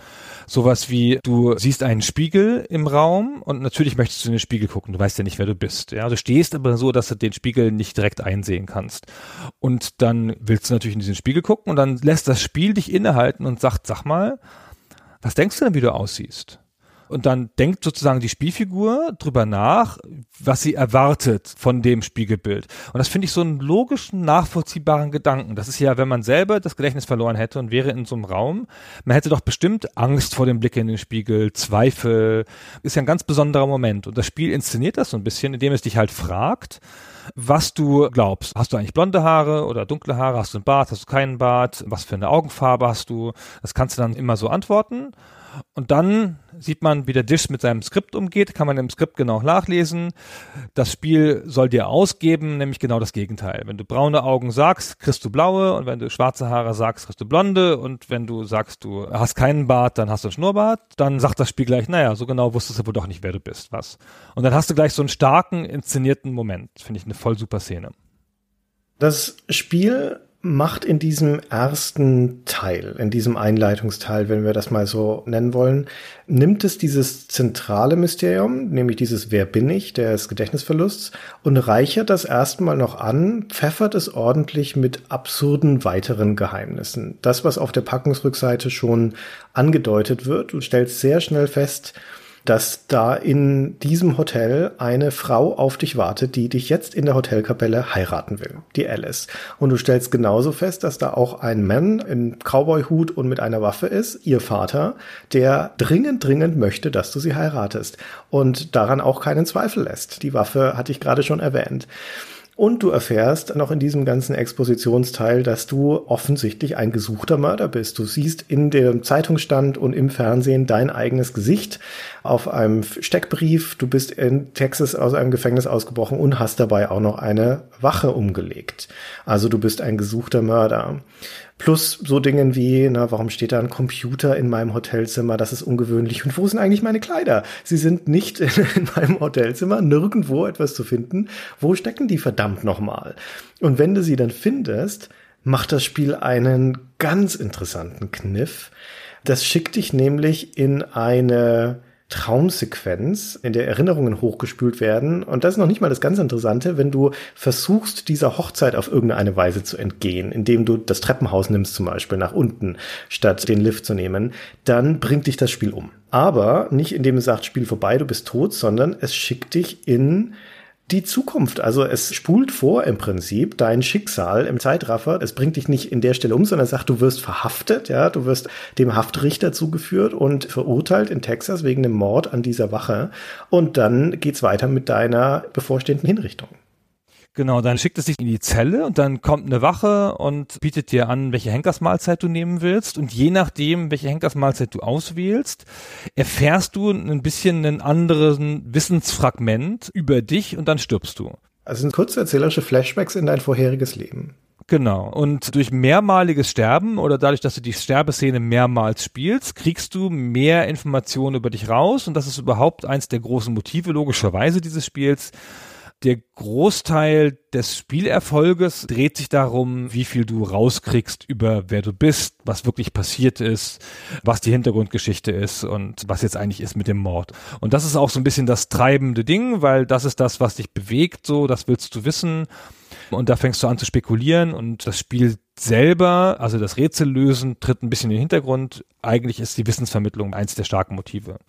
Speaker 4: Sowas wie, du siehst einen Spiegel im Raum und natürlich möchtest du in den Spiegel gucken. Du weißt ja nicht, wer du bist. Ja, du stehst aber so, dass du den Spiegel nicht direkt einsehen kannst. Und dann willst du natürlich in diesen Spiegel gucken und dann lässt das Spiel dich innehalten und sagt, sag mal, was denkst du denn, wie du aussiehst? Und dann denkt sozusagen die Spielfigur drüber nach, was sie erwartet von dem Spiegelbild. Und das finde ich so einen logischen, nachvollziehbaren Gedanken. Das ist ja, wenn man selber das Gedächtnis verloren hätte und wäre in so einem Raum, man hätte doch bestimmt Angst vor dem Blick in den Spiegel, Zweifel. Ist ja ein ganz besonderer Moment. Und das Spiel inszeniert das so ein bisschen, indem es dich halt fragt, was du glaubst. Hast du eigentlich blonde Haare oder dunkle Haare? Hast du einen Bart? Hast du keinen Bart? Was für eine Augenfarbe hast du? Das kannst du dann immer so antworten. Und dann sieht man, wie der Dish mit seinem Skript umgeht, kann man im Skript genau nachlesen. Das Spiel soll dir ausgeben, nämlich genau das Gegenteil. Wenn du braune Augen sagst, kriegst du blaue und wenn du schwarze Haare sagst, kriegst du blonde und wenn du sagst, du hast keinen Bart, dann hast du einen Schnurrbart, dann sagt das Spiel gleich, naja, so genau wusstest du wohl doch nicht, wer du bist, was. Und dann hast du gleich so einen starken, inszenierten Moment. Finde ich eine voll super Szene.
Speaker 3: Das Spiel macht in diesem ersten Teil, in diesem Einleitungsteil, wenn wir das mal so nennen wollen, nimmt es dieses zentrale Mysterium, nämlich dieses Wer bin ich, des Gedächtnisverlusts, und reichert das erstmal noch an, pfeffert es ordentlich mit absurden weiteren Geheimnissen. Das, was auf der Packungsrückseite schon angedeutet wird, du stellst sehr schnell fest, dass da in diesem Hotel eine Frau auf dich wartet, die dich jetzt in der Hotelkapelle heiraten will, die Alice. Und du stellst genauso fest, dass da auch ein Mann in Cowboy-Hut und mit einer Waffe ist, ihr Vater, der dringend, dringend möchte, dass du sie heiratest und daran auch keinen Zweifel lässt. Die Waffe hatte ich gerade schon erwähnt. Und du erfährst noch in diesem ganzen Expositionsteil, dass du offensichtlich ein gesuchter Mörder bist. Du siehst in dem Zeitungsstand und im Fernsehen dein eigenes Gesicht auf einem Steckbrief. Du bist in Texas aus einem Gefängnis ausgebrochen und hast dabei auch noch eine Wache umgelegt. Also du bist ein gesuchter Mörder. Plus so Dingen wie, na, warum steht da ein Computer in meinem Hotelzimmer? Das ist ungewöhnlich. Und wo sind eigentlich meine Kleider? Sie sind nicht in, [laughs] in meinem Hotelzimmer, nirgendwo etwas zu finden. Wo stecken die verdammt nochmal? Und wenn du sie dann findest, macht das Spiel einen ganz interessanten Kniff. Das schickt dich nämlich in eine Traumsequenz, in der Erinnerungen hochgespült werden. Und das ist noch nicht mal das ganz Interessante, wenn du versuchst, dieser Hochzeit auf irgendeine Weise zu entgehen, indem du das Treppenhaus nimmst zum Beispiel nach unten, statt den Lift zu nehmen, dann bringt dich das Spiel um. Aber nicht indem es sagt, Spiel vorbei, du bist tot, sondern es schickt dich in die Zukunft. Also es spult vor im Prinzip dein Schicksal im Zeitraffer. Es bringt dich nicht in der Stelle um, sondern sagt, du wirst verhaftet, ja, du wirst dem Haftrichter zugeführt und verurteilt in Texas wegen dem Mord an dieser Wache. Und dann geht's weiter mit deiner bevorstehenden Hinrichtung.
Speaker 4: Genau, dann schickt es dich in die Zelle und dann kommt eine Wache und bietet dir an, welche Henkersmahlzeit du nehmen willst. Und je nachdem, welche Henkersmahlzeit du auswählst, erfährst du ein bisschen einen anderen Wissensfragment über dich und dann stirbst du.
Speaker 3: Also sind kurze erzählerische Flashbacks in dein vorheriges Leben.
Speaker 4: Genau. Und durch mehrmaliges Sterben oder dadurch, dass du die Sterbeszene mehrmals spielst, kriegst du mehr Informationen über dich raus. Und das ist überhaupt eins der großen Motive, logischerweise, dieses Spiels der Großteil des Spielerfolges dreht sich darum, wie viel du rauskriegst über wer du bist, was wirklich passiert ist, was die Hintergrundgeschichte ist und was jetzt eigentlich ist mit dem Mord. Und das ist auch so ein bisschen das treibende Ding, weil das ist das, was dich bewegt, so, das willst du wissen. Und da fängst du an zu spekulieren und das Spiel selber, also das Rätsellösen, tritt ein bisschen in den Hintergrund. Eigentlich ist die Wissensvermittlung eins der starken Motive.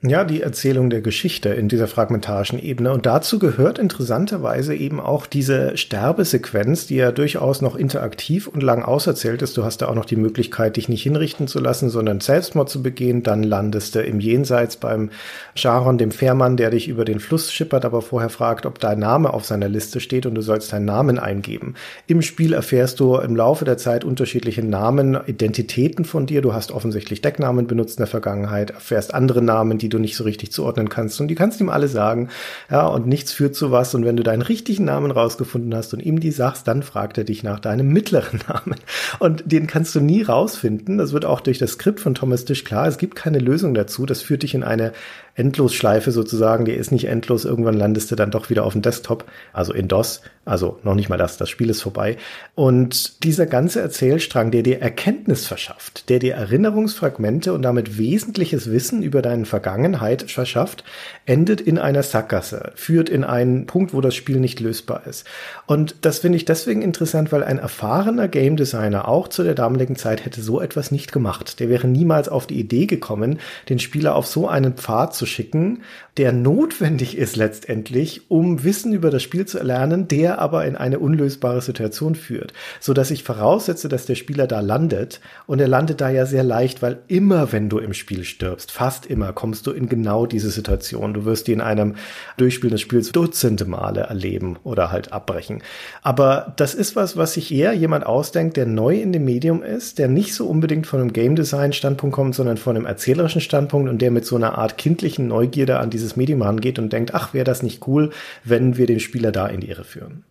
Speaker 3: Ja, die Erzählung der Geschichte in dieser fragmentarischen Ebene. Und dazu gehört interessanterweise eben auch diese Sterbesequenz, die ja durchaus noch interaktiv und lang auserzählt ist. Du hast da auch noch die Möglichkeit, dich nicht hinrichten zu lassen, sondern Selbstmord zu begehen. Dann landest du im Jenseits beim Charon, dem Fährmann, der dich über den Fluss schippert, aber vorher fragt, ob dein Name auf seiner Liste steht und du sollst deinen Namen eingeben. Im Spiel erfährst du im Laufe der Zeit unterschiedliche Namen, Identitäten von dir. Du hast offensichtlich Decknamen benutzt in der Vergangenheit, erfährst andere Namen, die die du nicht so richtig zuordnen kannst. Und die kannst ihm alle sagen, ja, und nichts führt zu was. Und wenn du deinen richtigen Namen rausgefunden hast und ihm die sagst, dann fragt er dich nach deinem mittleren [laughs] Namen. Und den kannst du nie rausfinden. Das wird auch durch das Skript von Thomas Tisch klar. Es gibt keine Lösung dazu. Das führt dich in eine Endlosschleife sozusagen, die ist nicht endlos, irgendwann landest du dann doch wieder auf dem Desktop, also in DOS, also noch nicht mal das, das Spiel ist vorbei. Und dieser ganze Erzählstrang, der dir Erkenntnis verschafft, der dir Erinnerungsfragmente und damit wesentliches Wissen über deine Vergangenheit verschafft, endet in einer Sackgasse, führt in einen Punkt, wo das Spiel nicht lösbar ist. Und das finde ich deswegen interessant, weil ein erfahrener Game Designer auch zu der damaligen Zeit hätte so etwas nicht gemacht. Der wäre niemals auf die Idee gekommen, den Spieler auf so einen Pfad zu schicken, der notwendig ist letztendlich, um Wissen über das Spiel zu erlernen, der aber in eine unlösbare Situation führt, so dass ich voraussetze, dass der Spieler da landet und er landet da ja sehr leicht, weil immer wenn du im Spiel stirbst, fast immer kommst du in genau diese Situation. Du wirst die in einem Durchspielen des Spiels dutzende Male erleben oder halt abbrechen. Aber das ist was, was sich eher jemand ausdenkt, der neu in dem Medium ist, der nicht so unbedingt von einem Game Design Standpunkt kommt, sondern von einem erzählerischen Standpunkt und der mit so einer Art kindlichen Neugierde an dieses Medium rangeht und denkt, ach, wäre das nicht cool, wenn wir den Spieler da in die Irre führen.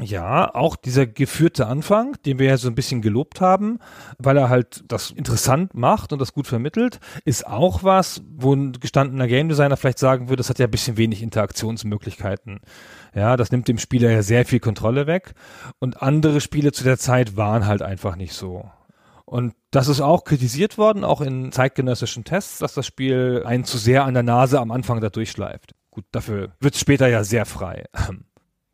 Speaker 4: Ja, auch dieser geführte Anfang, den wir ja so ein bisschen gelobt haben, weil er halt das interessant macht und das gut vermittelt, ist auch was, wo ein gestandener Game Designer vielleicht sagen würde, das hat ja ein bisschen wenig Interaktionsmöglichkeiten. Ja, das nimmt dem Spieler ja sehr viel Kontrolle weg und andere Spiele zu der Zeit waren halt einfach nicht so. Und das ist auch kritisiert worden, auch in zeitgenössischen Tests, dass das Spiel einen zu sehr an der Nase am Anfang da durchschleift. Gut, dafür wird es später ja sehr frei. [clears throat]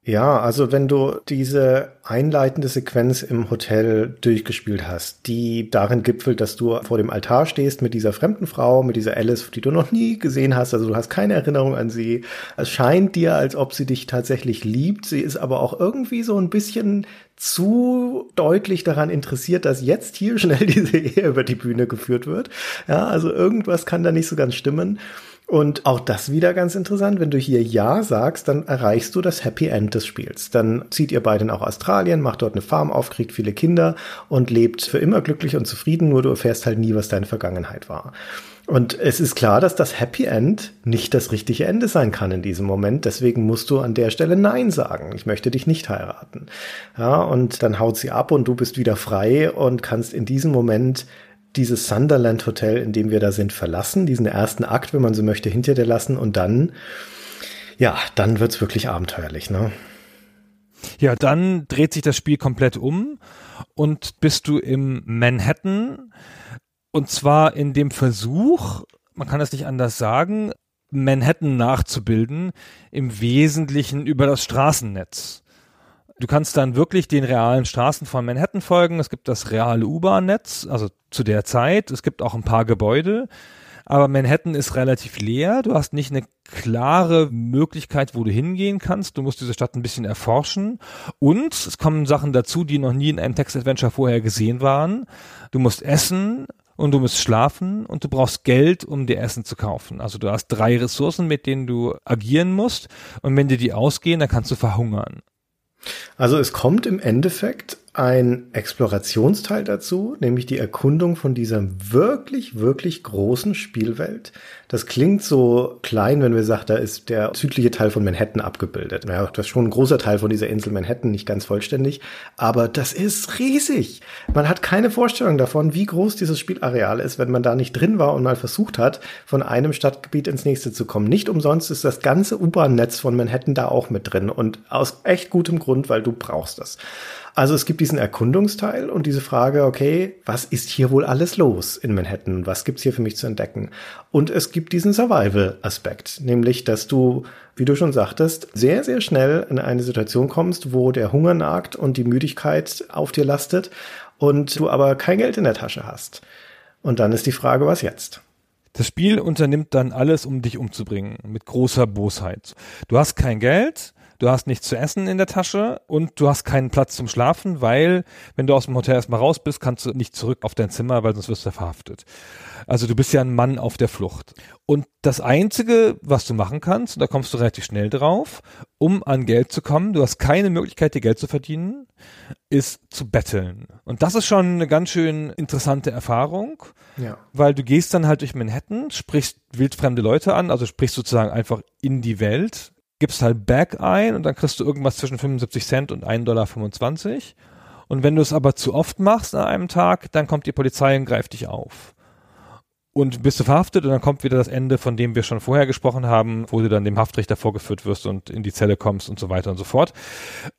Speaker 3: Ja, also wenn du diese einleitende Sequenz im Hotel durchgespielt hast, die darin gipfelt, dass du vor dem Altar stehst mit dieser fremden Frau, mit dieser Alice, die du noch nie gesehen hast, also du hast keine Erinnerung an sie. Es scheint dir, als ob sie dich tatsächlich liebt. Sie ist aber auch irgendwie so ein bisschen zu deutlich daran interessiert, dass jetzt hier [laughs] schnell diese Ehe über die Bühne geführt wird. Ja, also irgendwas kann da nicht so ganz stimmen. Und auch das wieder ganz interessant. Wenn du hier Ja sagst, dann erreichst du das Happy End des Spiels. Dann zieht ihr beide nach Australien, macht dort eine Farm auf, kriegt viele Kinder und lebt für immer glücklich und zufrieden, nur du erfährst halt nie, was deine Vergangenheit war. Und es ist klar, dass das Happy End nicht das richtige Ende sein kann in diesem Moment. Deswegen musst du an der Stelle Nein sagen. Ich möchte dich nicht heiraten. Ja, und dann haut sie ab und du bist wieder frei und kannst in diesem Moment dieses Sunderland Hotel, in dem wir da sind, verlassen, diesen ersten Akt, wenn man so möchte, hinter dir lassen und dann, ja, dann wird's wirklich abenteuerlich, ne?
Speaker 4: Ja, dann dreht sich das Spiel komplett um und bist du im Manhattan und zwar in dem Versuch, man kann das nicht anders sagen, Manhattan nachzubilden, im Wesentlichen über das Straßennetz. Du kannst dann wirklich den realen Straßen von Manhattan folgen. Es gibt das reale U-Bahn-Netz, also zu der Zeit. Es gibt auch ein paar Gebäude. Aber Manhattan ist relativ leer. Du hast nicht eine klare Möglichkeit, wo du hingehen kannst. Du musst diese Stadt ein bisschen erforschen. Und es kommen Sachen dazu, die noch nie in einem Text-Adventure vorher gesehen waren. Du musst essen und du musst schlafen und du brauchst Geld, um dir Essen zu kaufen. Also du hast drei Ressourcen, mit denen du agieren musst. Und wenn dir die ausgehen, dann kannst du verhungern.
Speaker 3: Also es kommt im Endeffekt ein Explorationsteil dazu, nämlich die Erkundung von dieser wirklich, wirklich großen Spielwelt. Das klingt so klein, wenn wir sagen, da ist der südliche Teil von Manhattan abgebildet. Ja, das ist schon ein großer Teil von dieser Insel Manhattan, nicht ganz vollständig, aber das ist riesig. Man hat keine Vorstellung davon, wie groß dieses Spielareal ist, wenn man da nicht drin war und mal versucht hat, von einem Stadtgebiet ins nächste zu kommen. Nicht umsonst ist das ganze U-Bahn-Netz von Manhattan da auch mit drin und aus echt gutem Grund, weil du brauchst das. Also es gibt diese diesen Erkundungsteil und diese Frage, okay, was ist hier wohl alles los in Manhattan? Was gibt's hier für mich zu entdecken? Und es gibt diesen Survival-Aspekt, nämlich, dass du, wie du schon sagtest, sehr, sehr schnell in eine Situation kommst, wo der Hunger nagt und die Müdigkeit auf dir lastet und du aber kein Geld in der Tasche hast. Und dann ist die Frage, was jetzt?
Speaker 4: Das Spiel unternimmt dann alles, um dich umzubringen, mit großer Bosheit. Du hast kein Geld, du hast nichts zu essen in der Tasche und du hast keinen Platz zum Schlafen, weil wenn du aus dem Hotel erstmal raus bist, kannst du nicht zurück auf dein Zimmer, weil sonst wirst du verhaftet. Also du bist ja ein Mann auf der Flucht. Und das Einzige, was du machen kannst, und da kommst du relativ schnell drauf, um an Geld zu kommen, du hast keine Möglichkeit, dir Geld zu verdienen, ist zu betteln. Und das ist schon eine ganz schön interessante Erfahrung,
Speaker 3: Ja.
Speaker 4: weil du gehst dann halt durch Manhattan, sprichst wildfremde Leute an, also sprichst sozusagen einfach in die Welt, gibst halt Back ein und dann kriegst du irgendwas zwischen 75 Cent und 1,25 Dollar. Und wenn du es aber zu oft machst an einem Tag, dann kommt die Polizei und greift dich auf. Und bist du verhaftet und dann kommt wieder das Ende, von dem wir schon vorher gesprochen haben, wo du dann dem Haftrichter vorgeführt wirst und in die Zelle kommst und so weiter und so fort.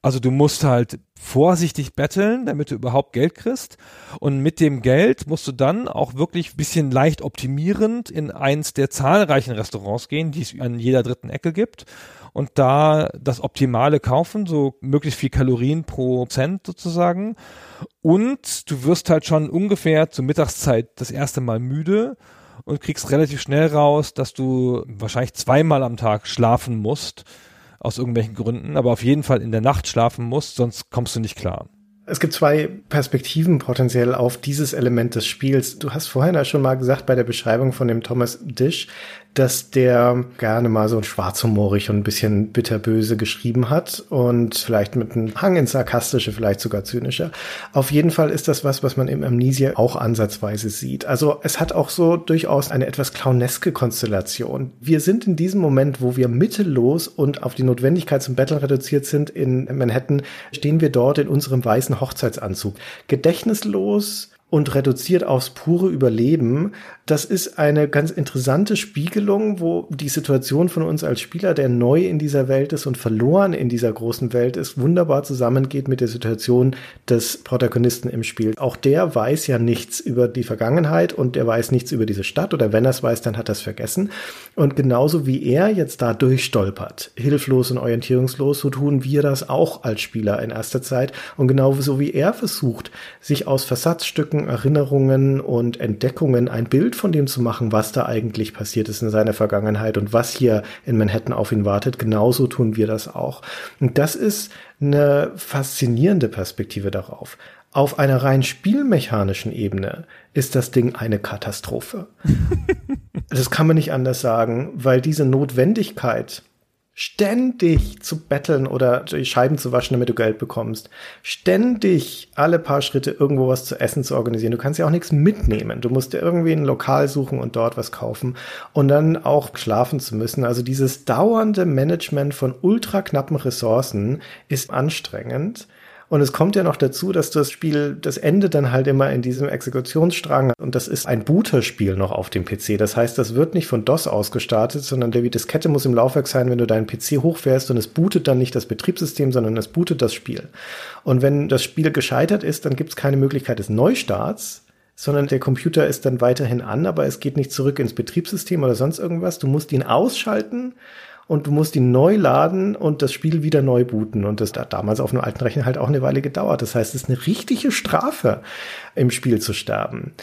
Speaker 4: Also du musst halt vorsichtig betteln, damit du überhaupt Geld kriegst. Und mit dem Geld musst du dann auch wirklich bisschen leicht optimierend in eins der zahlreichen Restaurants gehen, die es an jeder dritten Ecke gibt. Und da das Optimale kaufen, so möglichst viel Kalorien pro Cent sozusagen. Und du wirst halt schon ungefähr zur Mittagszeit das erste Mal müde und kriegst relativ schnell raus, dass du wahrscheinlich zweimal am Tag schlafen musst, aus irgendwelchen Gründen, aber auf jeden Fall in der Nacht schlafen musst, sonst kommst du nicht klar.
Speaker 3: Es gibt zwei Perspektiven potenziell auf dieses Element des Spiels. Du hast vorhin ja schon mal gesagt bei der Beschreibung von dem Thomas Dish, dass der gerne mal so schwarzhumorig und ein bisschen bitterböse geschrieben hat und vielleicht mit einem Hang ins Sarkastische, vielleicht sogar zynischer. Auf jeden Fall ist das was, was man im Amnesia auch ansatzweise sieht. Also es hat auch so durchaus eine etwas clowneske Konstellation. Wir sind in diesem Moment, wo wir mittellos und auf die Notwendigkeit zum Battle reduziert sind in Manhattan, stehen wir dort in unserem weißen Hochzeitsanzug. Gedächtnislos, und reduziert aufs pure Überleben. Das ist eine ganz interessante Spiegelung, wo die Situation von uns als Spieler, der neu in dieser Welt ist und verloren in dieser großen Welt ist, wunderbar zusammengeht mit der Situation des Protagonisten im Spiel. Auch der weiß ja nichts über die Vergangenheit und der weiß nichts über diese Stadt oder wenn er es weiß, dann hat er es vergessen. Und genauso wie er jetzt da durchstolpert, hilflos und orientierungslos, so tun wir das auch als Spieler in erster Zeit. Und genauso wie er versucht, sich aus Versatzstücken Erinnerungen und Entdeckungen ein Bild von dem zu machen, was da eigentlich passiert ist in seiner Vergangenheit und was hier in Manhattan auf ihn wartet. Genauso tun wir das auch. Und das ist eine faszinierende Perspektive darauf. Auf einer rein spielmechanischen Ebene ist das Ding eine Katastrophe. [laughs] das kann man nicht anders sagen, weil diese Notwendigkeit, ständig zu betteln oder die Scheiben zu waschen, damit du Geld bekommst. Ständig alle paar Schritte irgendwo was zu essen zu organisieren. Du kannst ja auch nichts mitnehmen. Du musst dir irgendwie ein Lokal suchen und dort was kaufen und dann auch schlafen zu müssen. Also dieses dauernde Management von ultra knappen Ressourcen ist anstrengend. Und es kommt ja noch dazu, dass das Spiel, das endet dann halt immer in diesem Exekutionsstrang. Und das ist ein Booter-Spiel noch auf dem PC. Das heißt, das wird nicht von DOS aus gestartet, sondern der Diskette muss im Laufwerk sein, wenn du deinen PC hochfährst und es bootet dann nicht das Betriebssystem, sondern es bootet das Spiel. Und wenn das Spiel gescheitert ist, dann gibt es keine Möglichkeit des Neustarts, sondern der Computer ist dann weiterhin an, aber es geht nicht zurück ins Betriebssystem oder sonst irgendwas. Du musst ihn ausschalten und du musst ihn neu laden und das Spiel wieder neu booten. Und das hat damals auf einem alten Rechner halt auch eine Weile gedauert. Das heißt, es ist eine richtige Strafe, im Spiel zu sterben.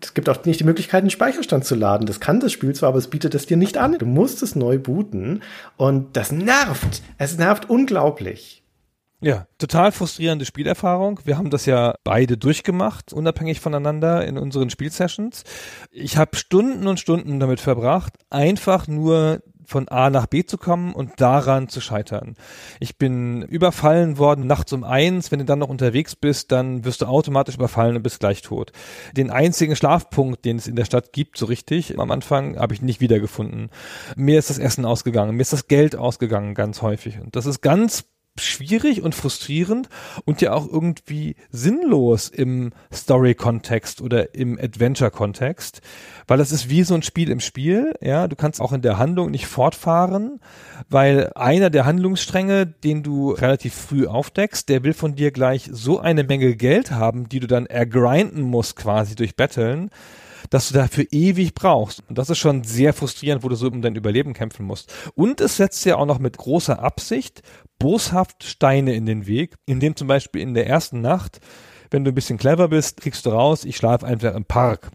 Speaker 3: Es gibt auch nicht die Möglichkeit, einen Speicherstand zu laden. Das kann das Spiel zwar, aber es bietet es dir nicht an. Du musst es neu booten und das nervt. Es nervt unglaublich.
Speaker 4: Ja, total frustrierende Spielerfahrung. Wir haben das ja beide durchgemacht, unabhängig voneinander in unseren Spielsessions. Ich habe Stunden und Stunden damit verbracht, einfach nur von A nach B zu kommen und daran zu scheitern. Ich bin überfallen worden nachts um eins. Wenn du dann noch unterwegs bist, dann wirst du automatisch überfallen und bist gleich tot. Den einzigen Schlafpunkt, den es in der Stadt gibt, so richtig, am Anfang habe ich nicht wiedergefunden. Mir ist das Essen ausgegangen, mir ist das Geld ausgegangen, ganz häufig. Und das ist ganz schwierig und frustrierend und ja auch irgendwie sinnlos im Story-Kontext oder im Adventure-Kontext, weil das ist wie so ein Spiel im Spiel, ja, du kannst auch in der Handlung nicht fortfahren, weil einer der Handlungsstränge, den du relativ früh aufdeckst, der will von dir gleich so eine Menge Geld haben, die du dann ergrinden musst quasi durch Betteln, dass du dafür ewig brauchst. Und das ist schon sehr frustrierend, wo du so um dein Überleben kämpfen musst. Und es setzt ja auch noch mit großer Absicht boshaft Steine in den Weg, indem zum Beispiel in der ersten Nacht, wenn du ein bisschen clever bist, kriegst du raus, ich schlafe einfach im Park.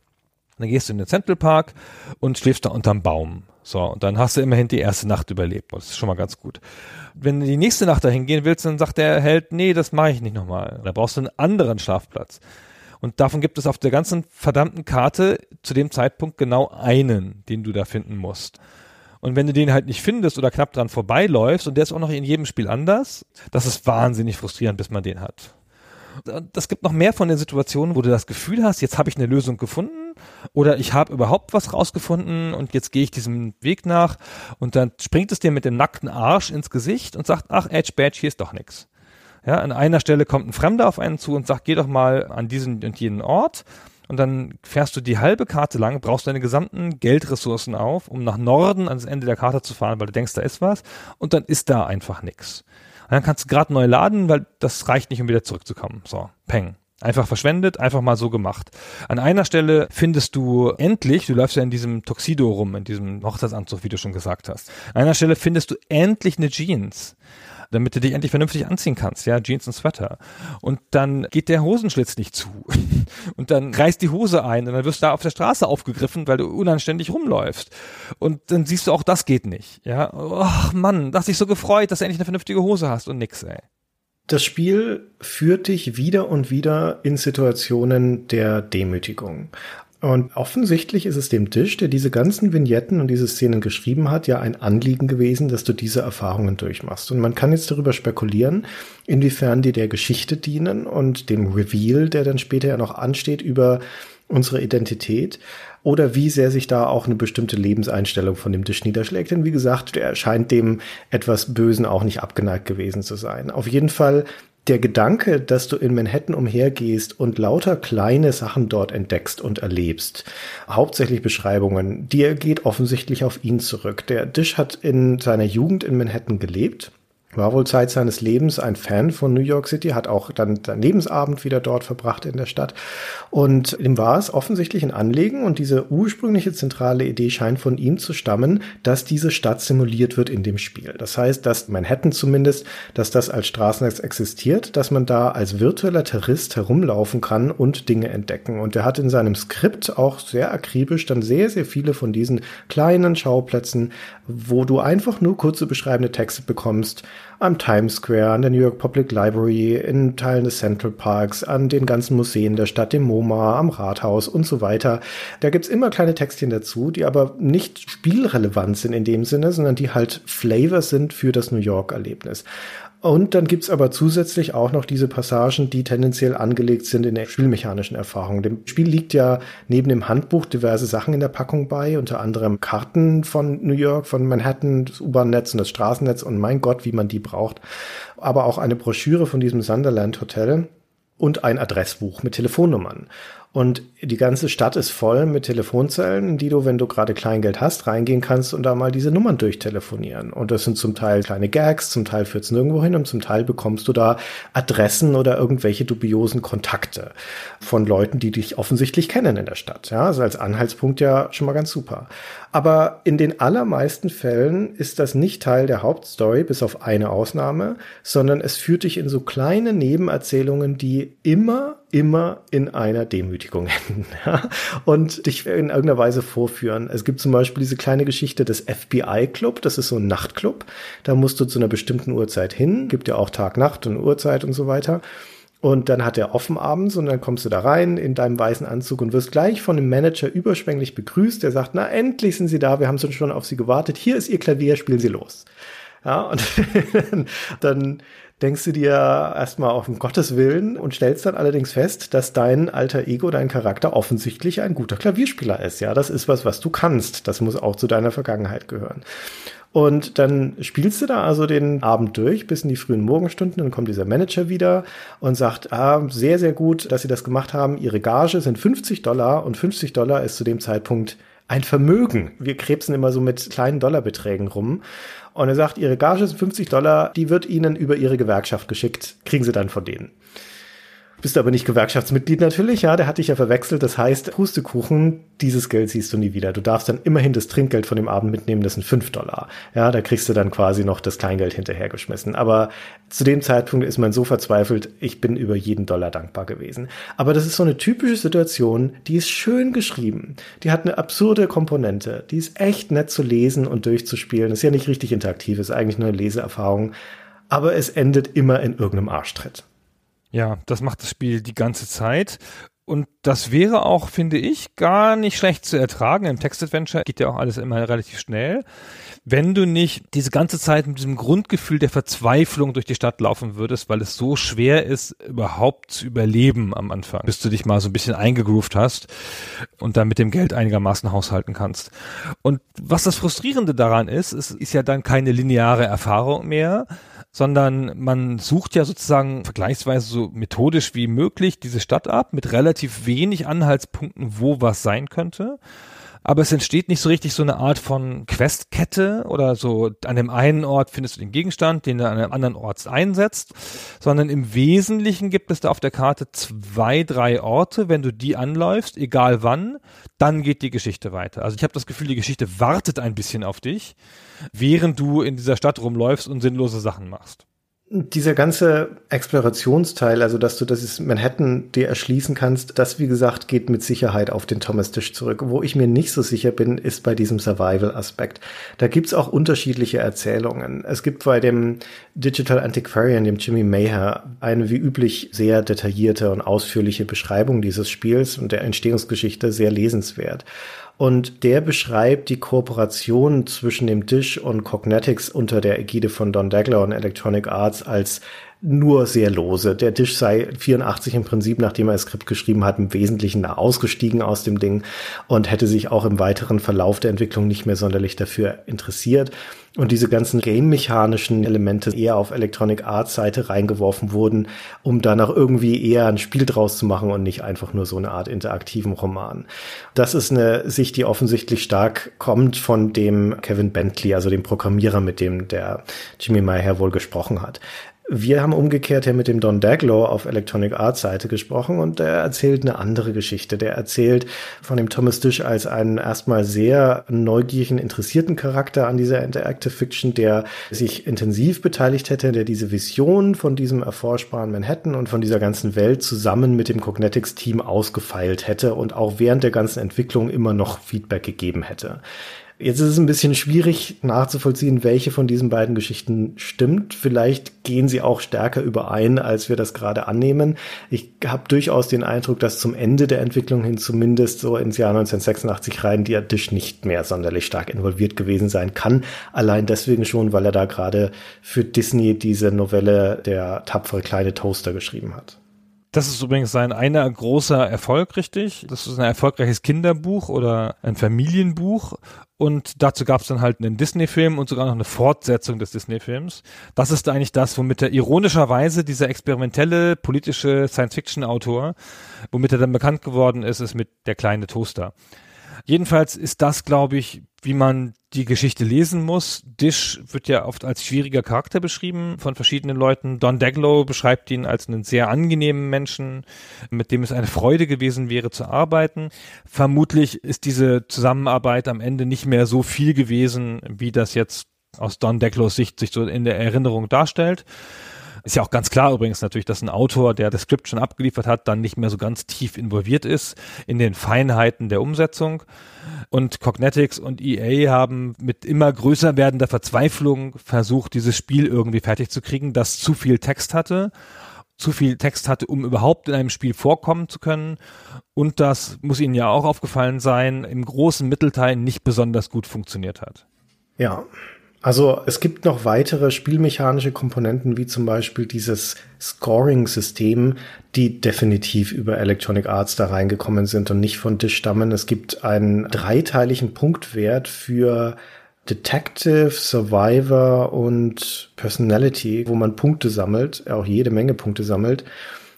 Speaker 4: Dann gehst du in den Central Park und schläfst da unterm Baum. So, und dann hast du immerhin die erste Nacht überlebt. Das ist schon mal ganz gut. Wenn du die nächste Nacht dahin gehen willst, dann sagt der Held, nee, das mache ich nicht nochmal. Da brauchst du einen anderen Schlafplatz. Und davon gibt es auf der ganzen verdammten Karte zu dem Zeitpunkt genau einen, den du da finden musst. Und wenn du den halt nicht findest oder knapp dran vorbeiläufst und der ist auch noch in jedem Spiel anders, das ist wahnsinnig frustrierend, bis man den hat. Das gibt noch mehr von den Situationen, wo du das Gefühl hast, jetzt habe ich eine Lösung gefunden oder ich habe überhaupt was rausgefunden und jetzt gehe ich diesem Weg nach und dann springt es dir mit dem nackten Arsch ins Gesicht und sagt, ach Edge Badge, hier ist doch nix. Ja, an einer Stelle kommt ein Fremder auf einen zu und sagt, geh doch mal an diesen und jenen Ort. Und dann fährst du die halbe Karte lang, brauchst deine gesamten Geldressourcen auf, um nach Norden ans Ende der Karte zu fahren, weil du denkst, da ist was. Und dann ist da einfach nix. Und dann kannst du gerade neu laden, weil das reicht nicht, um wieder zurückzukommen. So, peng. Einfach verschwendet, einfach mal so gemacht. An einer Stelle findest du endlich, du läufst ja in diesem Tuxedo rum, in diesem Hochzeitsanzug, wie du schon gesagt hast. An einer Stelle findest du endlich eine Jeans damit du dich endlich vernünftig anziehen kannst, ja, Jeans und Sweater. Und dann geht der Hosenschlitz nicht zu. [laughs] Und dann reißt die Hose ein und dann wirst du da auf der Straße aufgegriffen, weil du unanständig rumläufst. Und dann siehst du auch, das geht nicht, ja. Ach Mann, hast dich so gefreut, dass du endlich eine vernünftige Hose hast und nix, ey.
Speaker 3: Das Spiel führt dich wieder und wieder in Situationen der Demütigung. Und offensichtlich ist es dem Tisch, der diese ganzen Vignetten und diese Szenen geschrieben hat, ja ein Anliegen gewesen, dass du diese Erfahrungen durchmachst. Und man kann jetzt darüber spekulieren, inwiefern die der Geschichte dienen und dem Reveal, der dann später ja noch ansteht über unsere Identität oder wie sehr sich da auch eine bestimmte Lebenseinstellung von dem Tisch niederschlägt. Denn wie gesagt, er scheint dem etwas Bösen auch nicht abgeneigt gewesen zu sein. Auf jeden Fall der Gedanke, dass du in Manhattan umhergehst und lauter kleine Sachen dort entdeckst und erlebst, hauptsächlich Beschreibungen, die geht offensichtlich auf ihn zurück. Der Dish hat in seiner Jugend in Manhattan gelebt war wohl Zeit seines Lebens ein Fan von New York City, hat auch dann seinen Lebensabend wieder dort verbracht in der Stadt. Und ihm war es offensichtlich ein Anliegen und diese ursprüngliche zentrale Idee scheint von ihm zu stammen, dass diese Stadt simuliert wird in dem Spiel. Das heißt, dass Manhattan zumindest, dass das als Straßennetz existiert, dass man da als virtueller Terrorist herumlaufen kann und Dinge entdecken. Und er hat in seinem Skript auch sehr akribisch dann sehr, sehr viele von diesen kleinen Schauplätzen, wo du einfach nur kurze beschreibende Texte bekommst, am Times Square, an der New York Public Library, in Teilen des Central Parks, an den ganzen Museen der Stadt, dem MoMA, am Rathaus und so weiter. Da gibt's immer kleine Textchen dazu, die aber nicht spielrelevant sind in dem Sinne, sondern die halt Flavor sind für das New York-Erlebnis. Und dann gibt's aber zusätzlich auch noch diese Passagen, die tendenziell angelegt sind in der spielmechanischen Erfahrung. Dem Spiel liegt ja neben dem Handbuch diverse Sachen in der Packung bei, unter anderem Karten von New York, von Manhattan, das U-Bahn-Netz und das Straßennetz und mein Gott, wie man die braucht. Aber auch eine Broschüre von diesem Sunderland Hotel und ein Adressbuch mit Telefonnummern. Und die ganze Stadt ist voll mit Telefonzellen, die du, wenn du gerade Kleingeld hast, reingehen kannst und da mal diese Nummern durchtelefonieren. Und das sind zum Teil kleine Gags, zum Teil führt's nirgendwo hin und zum Teil bekommst du da Adressen oder irgendwelche dubiosen Kontakte von Leuten, die dich offensichtlich kennen in der Stadt. Ja, also als Anhaltspunkt ja schon mal ganz super. Aber in den allermeisten Fällen ist das nicht Teil der Hauptstory, bis auf eine Ausnahme, sondern es führt dich in so kleine Nebenerzählungen, die immer immer in einer Demütigung [laughs] enden ja? und dich in irgendeiner Weise vorführen. Es gibt zum Beispiel diese kleine Geschichte des FBI-Club, das ist so ein Nachtclub. Da musst du zu einer bestimmten Uhrzeit hin, gibt ja auch Tag, Nacht und Uhrzeit und so weiter. Und dann hat er offen abends und dann kommst du da rein in deinem weißen Anzug und wirst gleich von dem Manager überschwänglich begrüßt. Der sagt, na endlich sind Sie da, wir haben schon auf Sie gewartet. Hier ist Ihr Klavier, spielen Sie los. Ja, und [laughs] dann denkst du dir erstmal auf um Gottes Willen und stellst dann allerdings fest, dass dein alter Ego, dein Charakter offensichtlich ein guter Klavierspieler ist. Ja, das ist was, was du kannst. Das muss auch zu deiner Vergangenheit gehören. Und dann spielst du da also den Abend durch bis in die frühen Morgenstunden. Dann kommt dieser Manager wieder und sagt, ah, sehr, sehr gut, dass Sie das gemacht haben. Ihre Gage sind 50 Dollar und 50 Dollar ist zu dem Zeitpunkt ein Vermögen. Wir krebsen immer so mit kleinen Dollarbeträgen rum. Und er sagt, Ihre Gage sind 50 Dollar, die wird Ihnen über Ihre Gewerkschaft geschickt, kriegen Sie dann von denen. Bist aber nicht Gewerkschaftsmitglied natürlich, ja, der hat dich ja verwechselt. Das heißt, Pustekuchen, dieses Geld siehst du nie wieder. Du darfst dann immerhin das Trinkgeld von dem Abend mitnehmen, das sind fünf Dollar. Ja, da kriegst du dann quasi noch das Kleingeld hinterhergeschmissen. Aber zu dem Zeitpunkt ist man so verzweifelt, ich bin über jeden Dollar dankbar gewesen. Aber das ist so eine typische Situation, die ist schön geschrieben. Die hat eine absurde Komponente. Die ist echt nett zu lesen und durchzuspielen. Ist ja nicht richtig interaktiv, ist eigentlich nur eine Leseerfahrung. Aber es endet immer in irgendeinem Arschtritt.
Speaker 4: Ja, das macht das Spiel die ganze Zeit. Und das wäre auch, finde ich, gar nicht schlecht zu ertragen. Im Text-Adventure geht ja auch alles immer relativ schnell. Wenn du nicht diese ganze Zeit mit diesem Grundgefühl der Verzweiflung durch die Stadt laufen würdest, weil es so schwer ist, überhaupt zu überleben am Anfang, bis du dich mal so ein bisschen eingegroovt hast und dann mit dem Geld einigermaßen haushalten kannst. Und was das Frustrierende daran ist, es ist ja dann keine lineare Erfahrung mehr, sondern man sucht ja sozusagen vergleichsweise so methodisch wie möglich diese Stadt ab mit relativ wenig Anhaltspunkten, wo was sein könnte. Aber es entsteht nicht so richtig so eine Art von Questkette oder so an dem einen Ort findest du den Gegenstand, den du an einem anderen Ort einsetzt, sondern im Wesentlichen gibt es da auf der Karte zwei, drei Orte. Wenn du die anläufst, egal wann, dann geht die Geschichte weiter. Also ich habe das Gefühl, die Geschichte wartet ein bisschen auf dich während du in dieser Stadt rumläufst und sinnlose Sachen machst.
Speaker 3: Dieser ganze Explorationsteil, also dass du das Manhattan dir erschließen kannst, das wie gesagt geht mit Sicherheit auf den Thomas Tisch zurück. Wo ich mir nicht so sicher bin, ist bei diesem Survival-Aspekt. Da gibt's auch unterschiedliche Erzählungen. Es gibt bei dem Digital Antiquarian, dem Jimmy Maher, eine wie üblich sehr detaillierte und ausführliche Beschreibung dieses Spiels und der Entstehungsgeschichte sehr lesenswert. Und der beschreibt die Kooperation zwischen dem Dish und Cognetics unter der Ägide von Don Dagler und Electronic Arts als nur sehr lose. Der Tisch sei 84 im Prinzip, nachdem er das Skript geschrieben hat, im Wesentlichen ausgestiegen aus dem Ding und hätte sich auch im weiteren Verlauf der Entwicklung nicht mehr sonderlich dafür interessiert. Und diese ganzen game-mechanischen Elemente eher auf Electronic Arts Seite reingeworfen wurden, um dann auch irgendwie eher ein Spiel draus zu machen und nicht einfach nur so eine Art interaktiven Roman. Das ist eine Sicht, die offensichtlich stark kommt von dem Kevin Bentley, also dem Programmierer, mit dem der Jimmy Meyer wohl gesprochen hat. Wir haben umgekehrt ja mit dem Don Daglow auf Electronic Arts Seite gesprochen und der erzählt eine andere Geschichte. Der erzählt von dem Thomas Dish als einen erstmal sehr neugierigen, interessierten Charakter an dieser Interactive Fiction, der sich intensiv beteiligt hätte, der diese Vision von diesem erforschbaren Manhattan und von dieser ganzen Welt zusammen mit dem Cognetics Team ausgefeilt hätte und auch während der ganzen Entwicklung immer noch Feedback gegeben hätte. Jetzt ist es ein bisschen schwierig nachzuvollziehen, welche von diesen beiden Geschichten stimmt. Vielleicht gehen sie auch stärker überein, als wir das gerade annehmen. Ich habe durchaus den Eindruck, dass zum Ende der Entwicklung hin zumindest so ins Jahr 1986 rein die Dish nicht mehr sonderlich stark involviert gewesen sein kann. Allein deswegen schon, weil er da gerade für Disney diese Novelle Der tapfere kleine Toaster geschrieben hat.
Speaker 4: Das ist übrigens sein einer großer Erfolg, richtig? Das ist ein erfolgreiches Kinderbuch oder ein Familienbuch. Und dazu gab es dann halt einen Disney-Film und sogar noch eine Fortsetzung des Disney-Films. Das ist eigentlich das, womit er ironischerweise dieser experimentelle politische Science-Fiction-Autor, womit er dann bekannt geworden ist, ist mit Der kleine Toaster. Jedenfalls ist das, glaube ich, wie man die Geschichte lesen muss. Dish wird ja oft als schwieriger Charakter beschrieben von verschiedenen Leuten. Don Daglow beschreibt ihn als einen sehr angenehmen Menschen, mit dem es eine Freude gewesen wäre zu arbeiten. Vermutlich ist diese Zusammenarbeit am Ende nicht mehr so viel gewesen, wie das jetzt aus Don Daglows Sicht sich so in der Erinnerung darstellt. Ist ja auch ganz klar übrigens natürlich, dass ein Autor, der das Skript schon abgeliefert hat, dann nicht mehr so ganz tief involviert ist in den Feinheiten der Umsetzung. Und Cognetics und EA haben mit immer größer werdender Verzweiflung versucht, dieses Spiel irgendwie fertig zu kriegen, das zu viel Text hatte zu viel Text hatte, um überhaupt in einem Spiel vorkommen zu können. Und das muss Ihnen ja auch aufgefallen sein, im großen Mittelteil nicht besonders gut funktioniert hat.
Speaker 3: Ja, also es gibt noch weitere spielmechanische Komponenten, wie zum Beispiel dieses Scoring-System, die definitiv über Electronic Arts da reingekommen sind und nicht von Dish stammen. Es gibt einen dreiteiligen Punktwert für Detective, Survivor und Personality, wo man Punkte sammelt, auch jede Menge Punkte sammelt.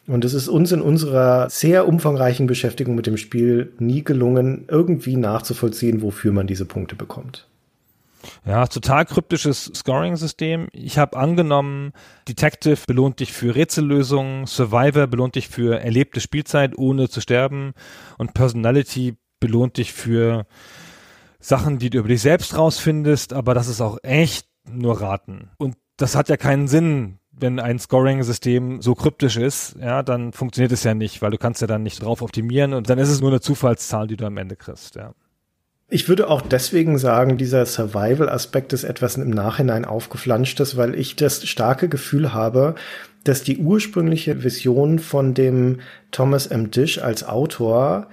Speaker 3: Und es ist uns in unserer sehr umfangreichen Beschäftigung mit dem Spiel nie gelungen, irgendwie nachzuvollziehen, wofür man diese Punkte bekommt.
Speaker 4: Ja, total kryptisches Scoring-System. Ich habe angenommen, Detective belohnt dich für Rätsellösungen, Survivor belohnt dich für erlebte Spielzeit, ohne zu sterben und Personality belohnt dich für Sachen, die du über dich selbst rausfindest, aber das ist auch echt nur Raten. Und das hat ja keinen Sinn, wenn ein Scoring-System so kryptisch ist, ja, dann funktioniert es ja nicht, weil du kannst ja dann nicht drauf optimieren und dann ist es nur eine Zufallszahl, die du am Ende kriegst, ja.
Speaker 3: Ich würde auch deswegen sagen, dieser Survival-Aspekt ist etwas im Nachhinein aufgeflanschtes, weil ich das starke Gefühl habe, dass die ursprüngliche Vision von dem Thomas M. Dish als Autor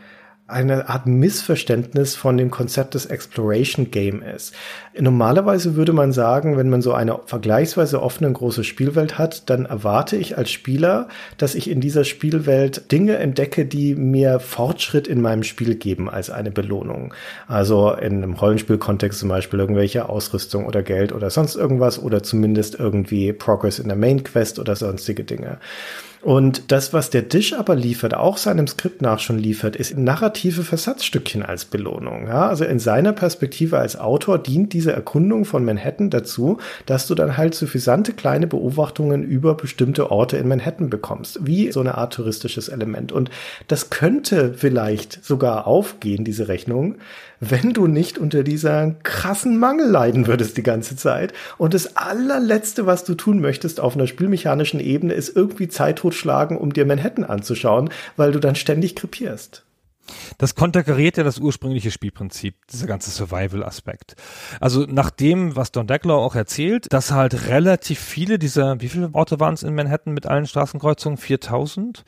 Speaker 3: eine Art Missverständnis von dem Konzept des Exploration Game ist. Normalerweise würde man sagen, wenn man so eine vergleichsweise offene große Spielwelt hat, dann erwarte ich als Spieler, dass ich in dieser Spielwelt Dinge entdecke, die mir Fortschritt in meinem Spiel geben als eine Belohnung. Also in einem Rollenspielkontext zum Beispiel irgendwelche Ausrüstung oder Geld oder sonst irgendwas oder zumindest irgendwie Progress in der Main Quest oder sonstige Dinge. Und das, was der Dish aber liefert, auch seinem Skript nach schon liefert, ist narrative Versatzstückchen als Belohnung. Ja, also in seiner Perspektive als Autor dient diese Erkundung von Manhattan dazu, dass du dann halt suffisante kleine Beobachtungen über bestimmte Orte in Manhattan bekommst, wie so eine Art touristisches Element. Und das könnte vielleicht sogar aufgehen, diese Rechnung, wenn du nicht unter dieser krassen Mangel leiden würdest die ganze Zeit. Und das allerletzte, was du tun möchtest auf einer spielmechanischen Ebene, ist irgendwie Zeit totschlagen, um dir Manhattan anzuschauen, weil du dann ständig krepierst.
Speaker 4: Das konterkariert ja das ursprüngliche Spielprinzip, dieser ganze Survival-Aspekt. Also nach dem, was Don Deckler auch erzählt, dass halt relativ viele dieser, wie viele Orte waren es in Manhattan mit allen Straßenkreuzungen? 4000?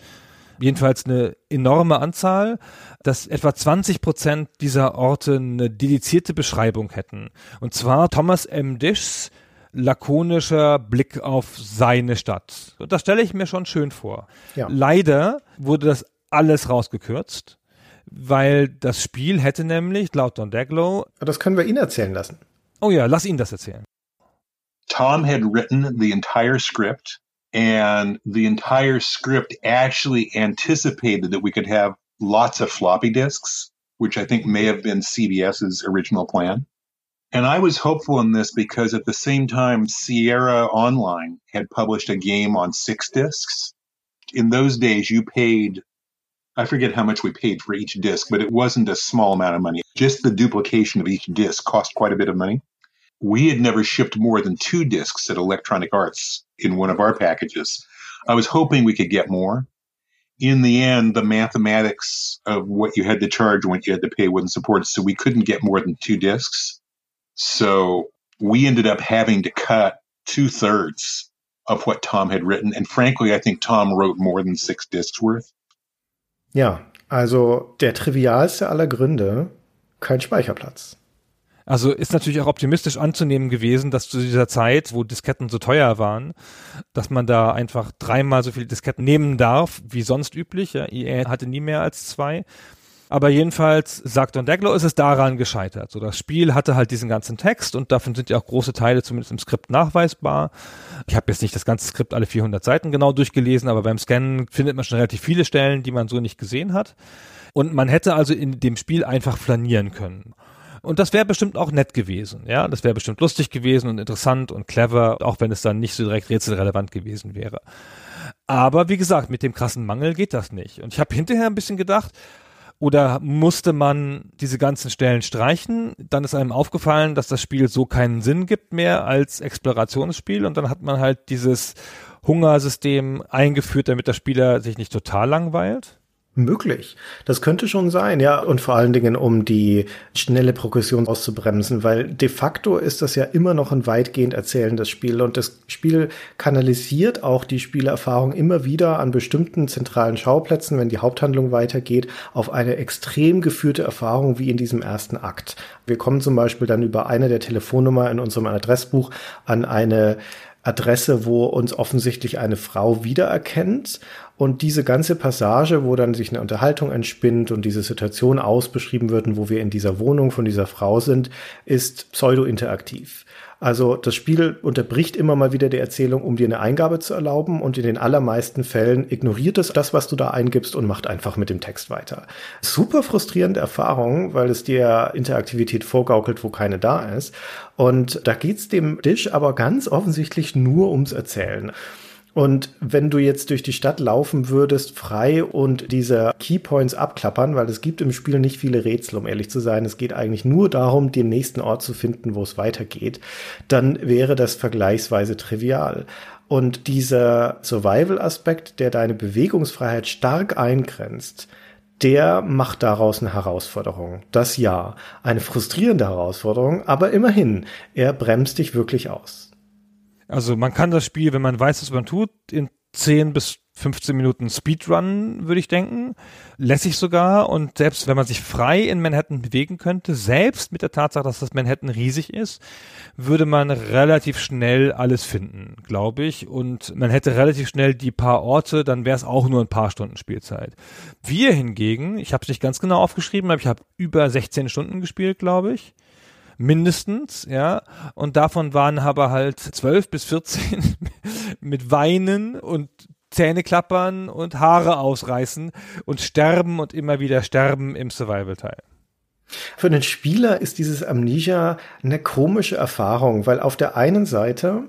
Speaker 4: Jedenfalls eine enorme Anzahl, dass etwa 20 Prozent dieser Orte eine dedizierte Beschreibung hätten. Und zwar Thomas M. Dishs lakonischer Blick auf seine Stadt. Und das stelle ich mir schon schön vor. Ja. Leider wurde das alles rausgekürzt, weil das Spiel hätte nämlich laut Don Daglow.
Speaker 3: Das können wir ihn erzählen lassen.
Speaker 4: Oh ja, lass ihn das erzählen.
Speaker 5: Tom had written the entire script and the entire script actually anticipated that we could have lots of floppy disks, which I think may have been CBS's original plan. And I was hopeful in this because at the same time, Sierra Online had published a game on six discs. In those days, you paid, I forget how much we paid for each disc, but it wasn't a small amount of money. Just the duplication of each disc cost quite a bit of money we had never shipped more than two discs at Electronic Arts in one of our packages. I was hoping we could get more. In the end, the mathematics of what you had to charge what you had to pay wasn't supported, so we couldn't get more than two discs. So we ended up having to cut two thirds of what Tom had written. And frankly, I think Tom wrote more than six discs worth.
Speaker 3: Ja, also der trivialste aller Gründe, kein Speicherplatz.
Speaker 4: Also ist natürlich auch optimistisch anzunehmen gewesen, dass zu dieser Zeit, wo Disketten so teuer waren, dass man da einfach dreimal so viele Disketten nehmen darf, wie sonst üblich. Ja, EA hatte nie mehr als zwei. Aber jedenfalls, sagt Don Daglow, ist es daran gescheitert. So, das Spiel hatte halt diesen ganzen Text und davon sind ja auch große Teile zumindest im Skript nachweisbar. Ich habe jetzt nicht das ganze Skript alle 400 Seiten genau durchgelesen, aber beim Scannen findet man schon relativ viele Stellen, die man so nicht gesehen hat. Und man hätte also in dem Spiel einfach flanieren können. Und das wäre bestimmt auch nett gewesen, ja. Das wäre bestimmt lustig gewesen und interessant und clever, auch wenn es dann nicht so direkt rätselrelevant gewesen wäre. Aber wie gesagt, mit dem krassen Mangel geht das nicht. Und ich habe hinterher ein bisschen gedacht, oder musste man diese ganzen Stellen streichen? Dann ist einem aufgefallen, dass das Spiel so keinen Sinn gibt mehr als Explorationsspiel und dann hat man halt dieses Hungersystem eingeführt, damit der Spieler sich nicht total langweilt.
Speaker 3: Möglich. Das könnte schon sein, ja. Und vor allen Dingen, um die schnelle Progression auszubremsen, weil de facto ist das ja immer noch ein weitgehend erzählendes Spiel und das Spiel kanalisiert auch die Spielerfahrung immer wieder an bestimmten zentralen Schauplätzen, wenn die Haupthandlung weitergeht, auf eine extrem geführte Erfahrung wie in diesem ersten Akt. Wir kommen zum Beispiel dann über eine der Telefonnummer in unserem Adressbuch an eine Adresse, wo uns offensichtlich eine Frau wiedererkennt. Und diese ganze Passage, wo dann sich eine Unterhaltung entspinnt und diese Situation ausbeschrieben wird, wo wir in dieser Wohnung von dieser Frau sind, ist pseudo-interaktiv. Also das Spiel unterbricht immer mal wieder die Erzählung, um dir eine Eingabe zu erlauben und in den allermeisten Fällen ignoriert es das, was du da eingibst und macht einfach mit dem Text weiter. Super frustrierende Erfahrung, weil es dir Interaktivität vorgaukelt, wo keine da ist. Und da geht's dem Dish aber ganz offensichtlich nur ums Erzählen. Und wenn du jetzt durch die Stadt laufen würdest, frei und diese Keypoints abklappern, weil es gibt im Spiel nicht viele Rätsel, um ehrlich zu sein, es geht eigentlich nur darum, den nächsten Ort zu finden, wo es weitergeht, dann wäre das vergleichsweise trivial. Und dieser Survival-Aspekt, der deine Bewegungsfreiheit stark eingrenzt, der macht daraus eine Herausforderung. Das ja, eine frustrierende Herausforderung, aber immerhin, er bremst dich wirklich aus.
Speaker 4: Also man kann das Spiel, wenn man weiß, was man tut, in 10 bis 15 Minuten Speedrun, würde ich denken. Lässig sogar. Und selbst wenn man sich frei in Manhattan bewegen könnte, selbst mit der Tatsache, dass das Manhattan riesig ist, würde man relativ schnell alles finden, glaube ich. Und man hätte relativ schnell die paar Orte, dann wäre es auch nur ein paar Stunden Spielzeit. Wir hingegen, ich habe es nicht ganz genau aufgeschrieben, aber ich habe über 16 Stunden gespielt, glaube ich mindestens, ja. Und davon waren aber halt zwölf bis 14 [laughs] mit Weinen und Zähne klappern und Haare ausreißen und sterben und immer wieder sterben im Survival-Teil.
Speaker 3: Für den Spieler ist dieses Amnesia eine komische Erfahrung, weil auf der einen Seite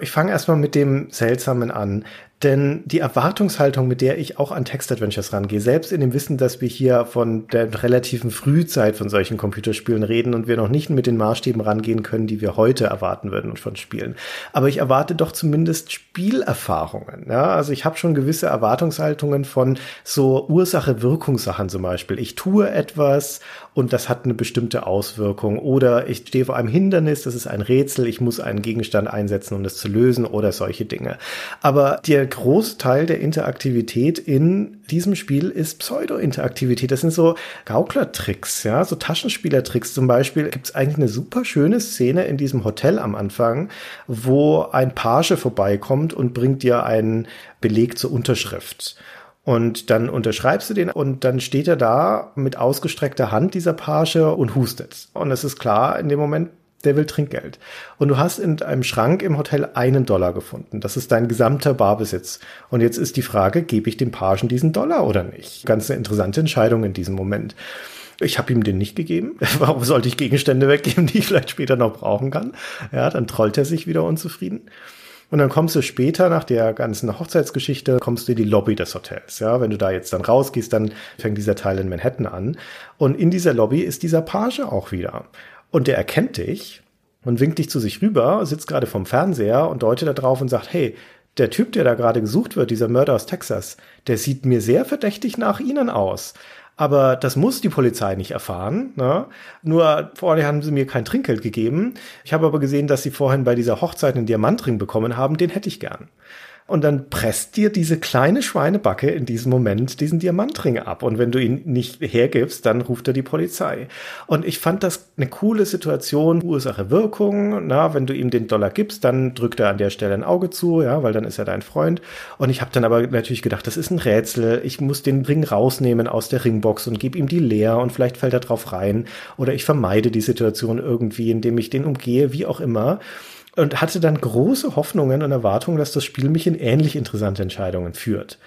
Speaker 3: ich fange erstmal mit dem Seltsamen an. Denn die Erwartungshaltung, mit der ich auch an Text-Adventures rangehe, selbst in dem Wissen, dass wir hier von der relativen Frühzeit von solchen Computerspielen reden und wir noch nicht mit den Maßstäben rangehen können, die wir heute erwarten würden von Spielen. Aber ich erwarte doch zumindest Spielerfahrungen. Ja? Also ich habe schon gewisse Erwartungshaltungen von so Ursache-Wirkungssachen zum Beispiel. Ich tue etwas und das hat eine bestimmte Auswirkung. Oder ich stehe vor einem Hindernis, das ist ein Rätsel, ich muss einen Gegenstand einsetzen, um das zu lösen oder solche Dinge. Aber der Großteil der Interaktivität in diesem Spiel ist Pseudo-Interaktivität. Das sind so Gauklertricks, ja, so Taschenspielertricks. Zum Beispiel gibt es eigentlich eine super schöne Szene in diesem Hotel am Anfang, wo ein Page vorbeikommt und bringt dir einen Beleg zur Unterschrift. Und dann unterschreibst du den und dann steht er da mit ausgestreckter Hand, dieser Page, und hustet. Und es ist klar, in dem Moment, der will Trinkgeld. Und du hast in einem Schrank im Hotel einen Dollar gefunden. Das ist dein gesamter Barbesitz. Und jetzt ist die Frage, gebe ich dem Pagen diesen Dollar oder nicht? Ganz eine interessante Entscheidung in diesem Moment. Ich habe ihm den nicht gegeben. [laughs] Warum sollte ich Gegenstände weggeben, die ich vielleicht später noch brauchen kann? Ja, dann trollt er sich wieder unzufrieden. Und dann kommst du später nach der ganzen Hochzeitsgeschichte, kommst du in die Lobby des Hotels. Ja, wenn du da jetzt dann rausgehst, dann fängt dieser Teil in Manhattan an. Und in dieser Lobby ist dieser Page auch wieder. Und der erkennt dich und winkt dich zu sich rüber, sitzt gerade vom Fernseher und deutet da drauf und sagt, hey, der Typ, der da gerade gesucht wird, dieser Mörder aus Texas, der sieht mir sehr verdächtig nach Ihnen aus. Aber das muss die Polizei nicht erfahren. Ne? Nur vorher haben sie mir kein Trinkgeld gegeben. Ich habe aber gesehen, dass sie vorhin bei dieser Hochzeit einen Diamantring bekommen haben. Den hätte ich gern und dann presst dir diese kleine Schweinebacke in diesem Moment diesen Diamantring ab. Und wenn du ihn nicht hergibst, dann ruft er die Polizei. Und ich fand das eine coole Situation, Ursache Wirkung. Na, wenn du ihm den Dollar gibst, dann drückt er an der Stelle ein Auge zu, ja, weil dann ist er dein Freund. Und ich habe dann aber natürlich gedacht, das ist ein Rätsel. Ich muss den Ring rausnehmen aus der Ringbox und gebe ihm die leer und vielleicht fällt er drauf rein. Oder ich vermeide die Situation irgendwie, indem ich den umgehe, wie auch immer und hatte dann große Hoffnungen und Erwartungen, dass das Spiel mich in ähnlich interessante Entscheidungen führt.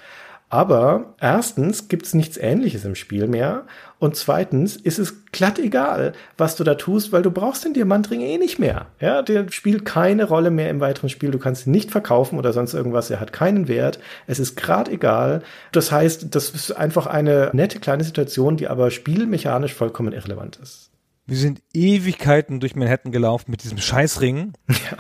Speaker 3: Aber erstens gibt's nichts Ähnliches im Spiel mehr und zweitens ist es glatt egal, was du da tust, weil du brauchst den Diamantring eh nicht mehr. Ja, der spielt keine Rolle mehr im weiteren Spiel. Du kannst ihn nicht verkaufen oder sonst irgendwas. Er hat keinen Wert. Es ist grad egal. Das heißt, das ist einfach eine nette kleine Situation, die aber spielmechanisch vollkommen irrelevant ist.
Speaker 4: Wir sind Ewigkeiten durch Manhattan gelaufen mit diesem Scheißring. Ja.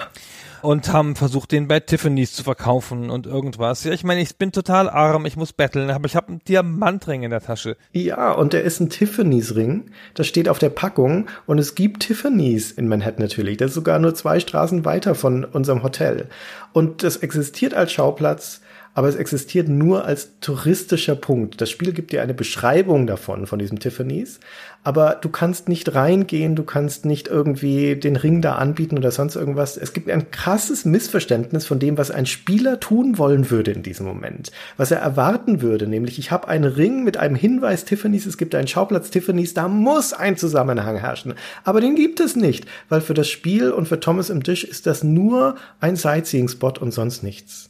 Speaker 4: Und haben versucht, den bei Tiffany's zu verkaufen und irgendwas. Ja, ich meine, ich bin total arm, ich muss betteln, aber ich habe einen Diamantring in der Tasche.
Speaker 3: Ja, und der ist ein Tiffany's Ring. Das steht auf der Packung und es gibt Tiffany's in Manhattan natürlich. Das ist sogar nur zwei Straßen weiter von unserem Hotel. Und das existiert als Schauplatz aber es existiert nur als touristischer Punkt. Das Spiel gibt dir eine Beschreibung davon, von diesem Tiffany's, aber du kannst nicht reingehen, du kannst nicht irgendwie den Ring da anbieten oder sonst irgendwas. Es gibt ein krasses Missverständnis von dem, was ein Spieler tun wollen würde in diesem Moment, was er erwarten würde, nämlich ich habe einen Ring mit einem Hinweis Tiffany's, es gibt einen Schauplatz Tiffany's, da muss ein Zusammenhang herrschen, aber den gibt es nicht, weil für das Spiel und für Thomas im Tisch ist das nur ein Sightseeing-Spot und sonst nichts.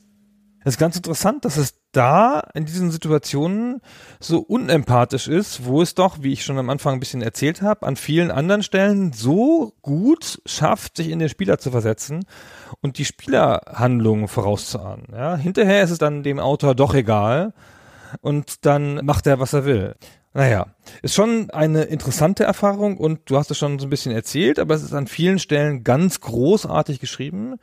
Speaker 4: Es ist ganz interessant, dass es da in diesen Situationen so unempathisch ist, wo es doch, wie ich schon am Anfang ein bisschen erzählt habe, an vielen anderen Stellen so gut schafft, sich in den Spieler zu versetzen und die Spielerhandlungen vorauszuahnen. Ja, hinterher ist es dann dem Autor doch egal und dann macht er, was er will. Naja, ist schon eine interessante Erfahrung und du hast es schon so ein bisschen erzählt, aber es ist an vielen Stellen ganz großartig geschrieben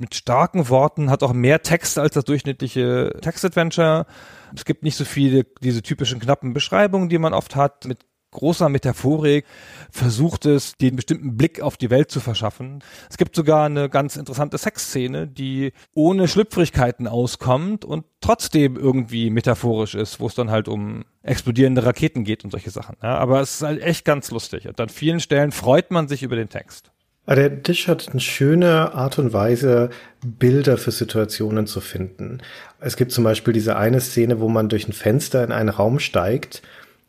Speaker 4: mit starken Worten, hat auch mehr Text als das durchschnittliche Textadventure. Es gibt nicht so viele diese typischen knappen Beschreibungen, die man oft hat, mit großer Metaphorik versucht es, den bestimmten Blick auf die Welt zu verschaffen. Es gibt sogar eine ganz interessante Sexszene, die ohne Schlüpfrigkeiten auskommt und trotzdem irgendwie metaphorisch ist, wo es dann halt um explodierende Raketen geht und solche Sachen. Ja, aber es ist halt echt ganz lustig. Und an vielen Stellen freut man sich über den Text.
Speaker 3: Der Tisch hat eine schöne Art und Weise, Bilder für Situationen zu finden. Es gibt zum Beispiel diese eine Szene, wo man durch ein Fenster in einen Raum steigt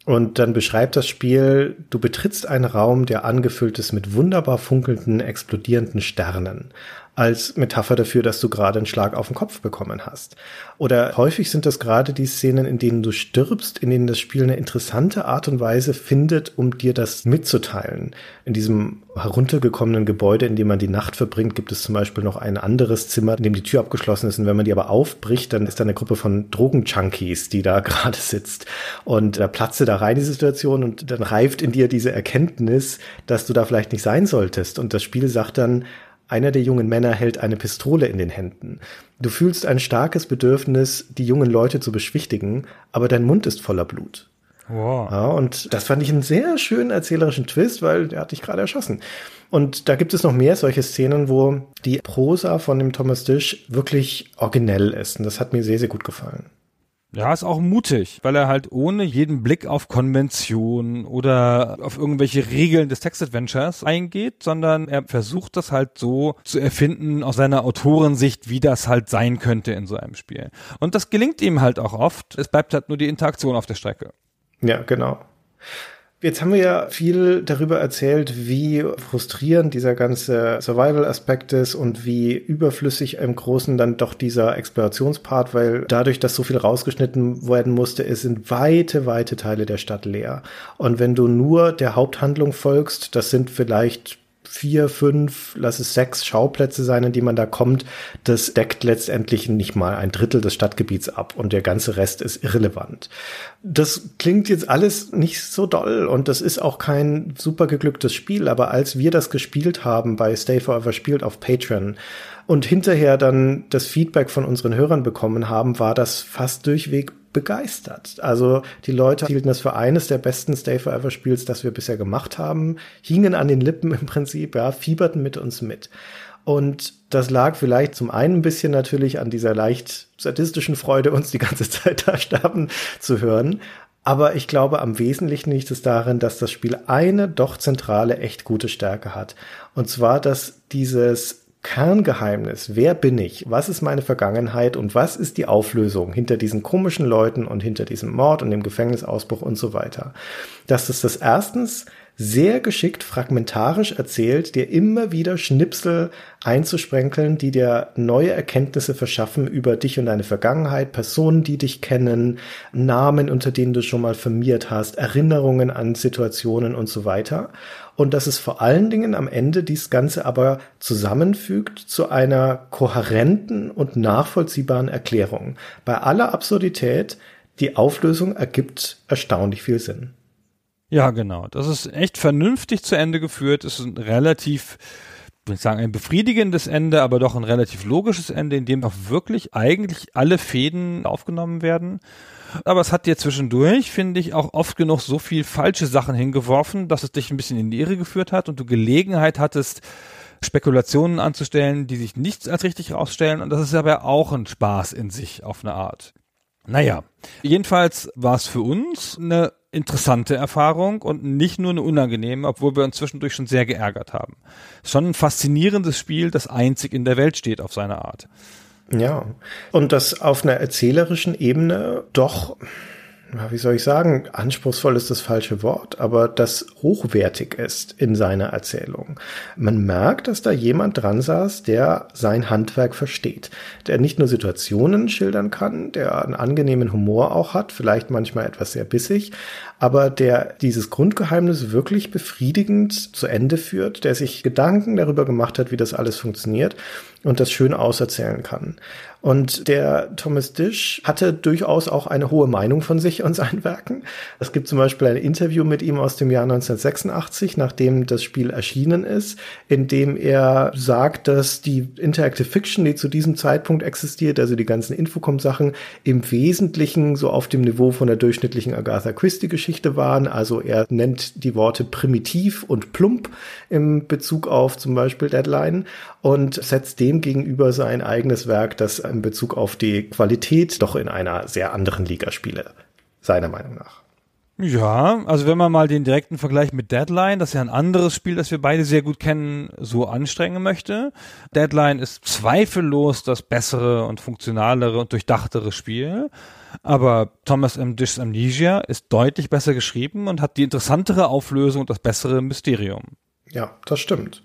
Speaker 3: und dann beschreibt das Spiel, du betrittst einen Raum, der angefüllt ist mit wunderbar funkelnden, explodierenden Sternen als Metapher dafür, dass du gerade einen Schlag auf den Kopf bekommen hast. Oder häufig sind das gerade die Szenen, in denen du stirbst, in denen das Spiel eine interessante Art und Weise findet, um dir das mitzuteilen. In diesem heruntergekommenen Gebäude, in dem man die Nacht verbringt, gibt es zum Beispiel noch ein anderes Zimmer, in dem die Tür abgeschlossen ist. Und wenn man die aber aufbricht, dann ist da eine Gruppe von Drogenjunkies, die da [laughs] gerade sitzt. Und da platze da rein die Situation und dann reift in dir diese Erkenntnis, dass du da vielleicht nicht sein solltest. Und das Spiel sagt dann, einer der jungen Männer hält eine Pistole in den Händen. Du fühlst ein starkes Bedürfnis, die jungen Leute zu beschwichtigen, aber dein Mund ist voller Blut. Wow. Ja, und das fand ich einen sehr schönen erzählerischen Twist, weil der hat dich gerade erschossen. Und da gibt es noch mehr solche Szenen, wo die Prosa von dem Thomas Dish wirklich originell ist. Und das hat mir sehr, sehr gut gefallen.
Speaker 4: Ja, ist auch mutig, weil er halt ohne jeden Blick auf Konvention oder auf irgendwelche Regeln des Textadventures eingeht, sondern er versucht das halt so zu erfinden aus seiner Autorensicht, wie das halt sein könnte in so einem Spiel. Und das gelingt ihm halt auch oft. Es bleibt halt nur die Interaktion auf der Strecke.
Speaker 3: Ja, genau. Jetzt haben wir ja viel darüber erzählt, wie frustrierend dieser ganze Survival-Aspekt ist und wie überflüssig im Großen dann doch dieser Explorationspart, weil dadurch, dass so viel rausgeschnitten werden musste, es sind weite, weite Teile der Stadt leer. Und wenn du nur der Haupthandlung folgst, das sind vielleicht vier, fünf, lass es sechs Schauplätze sein, in die man da kommt, das deckt letztendlich nicht mal ein Drittel des Stadtgebiets ab und der ganze Rest ist irrelevant. Das klingt jetzt alles nicht so doll und das ist auch kein super geglücktes Spiel, aber als wir das gespielt haben bei Stay Forever spielt auf Patreon und hinterher dann das Feedback von unseren Hörern bekommen haben, war das fast durchweg begeistert. Also die Leute hielten das für eines der besten Stay Forever Spiels, das wir bisher gemacht haben, hingen an den Lippen im Prinzip, ja, fieberten mit uns mit. Und das lag vielleicht zum einen ein bisschen natürlich an dieser leicht sadistischen Freude, uns die ganze Zeit da sterben zu hören. Aber ich glaube, am Wesentlichen liegt es darin, dass das Spiel eine doch zentrale, echt gute Stärke hat. Und zwar, dass dieses Kerngeheimnis, wer bin ich, was ist meine Vergangenheit und was ist die Auflösung hinter diesen komischen Leuten und hinter diesem Mord und dem Gefängnisausbruch und so weiter. Dass es das erstens sehr geschickt fragmentarisch erzählt, dir immer wieder Schnipsel einzusprenkeln, die dir neue Erkenntnisse verschaffen über dich und deine Vergangenheit, Personen, die dich kennen, Namen, unter denen du schon mal firmiert hast, Erinnerungen an Situationen und so weiter. Und dass es vor allen Dingen am Ende dies Ganze aber zusammenfügt zu einer kohärenten und nachvollziehbaren Erklärung. Bei aller Absurdität, die Auflösung ergibt erstaunlich viel Sinn.
Speaker 4: Ja, genau. Das ist echt vernünftig zu Ende geführt. Es ist ein relativ, ich sagen, ein befriedigendes Ende, aber doch ein relativ logisches Ende, in dem auch wirklich eigentlich alle Fäden aufgenommen werden. Aber es hat dir zwischendurch, finde ich, auch oft genug so viel falsche Sachen hingeworfen, dass es dich ein bisschen in die Irre geführt hat und du Gelegenheit hattest, Spekulationen anzustellen, die sich nicht als richtig herausstellen. Und das ist aber auch ein Spaß in sich auf eine Art. Naja, jedenfalls war es für uns eine interessante Erfahrung und nicht nur eine unangenehme, obwohl wir uns zwischendurch schon sehr geärgert haben. Schon ein faszinierendes Spiel, das einzig in der Welt steht auf seine Art.
Speaker 3: Ja, und das auf einer erzählerischen Ebene doch wie soll ich sagen, anspruchsvoll ist das falsche Wort, aber das hochwertig ist in seiner Erzählung. Man merkt, dass da jemand dran saß, der sein Handwerk versteht, der nicht nur Situationen schildern kann, der einen angenehmen Humor auch hat, vielleicht manchmal etwas sehr bissig, aber der dieses Grundgeheimnis wirklich befriedigend zu Ende führt, der sich Gedanken darüber gemacht hat, wie das alles funktioniert und das schön auserzählen kann. Und der Thomas Dish hatte durchaus auch eine hohe Meinung von sich und seinen Werken. Es gibt zum Beispiel ein Interview mit ihm aus dem Jahr 1986, nachdem das Spiel erschienen ist, in dem er sagt, dass die Interactive Fiction, die zu diesem Zeitpunkt existiert, also die ganzen Infocom-Sachen, im Wesentlichen so auf dem Niveau von der durchschnittlichen Agatha Christie-Geschichte waren. Also er nennt die Worte primitiv und plump im Bezug auf zum Beispiel Deadline und setzt dem gegenüber sein eigenes Werk, das in Bezug auf die Qualität doch in einer sehr anderen Liga spiele, seiner Meinung nach.
Speaker 4: Ja, also wenn man mal den direkten Vergleich mit Deadline, das ist ja ein anderes Spiel, das wir beide sehr gut kennen, so anstrengen möchte. Deadline ist zweifellos das bessere und funktionalere und durchdachtere Spiel. Aber Thomas M. Dish's Amnesia ist deutlich besser geschrieben und hat die interessantere Auflösung und das bessere Mysterium.
Speaker 3: Ja, das stimmt.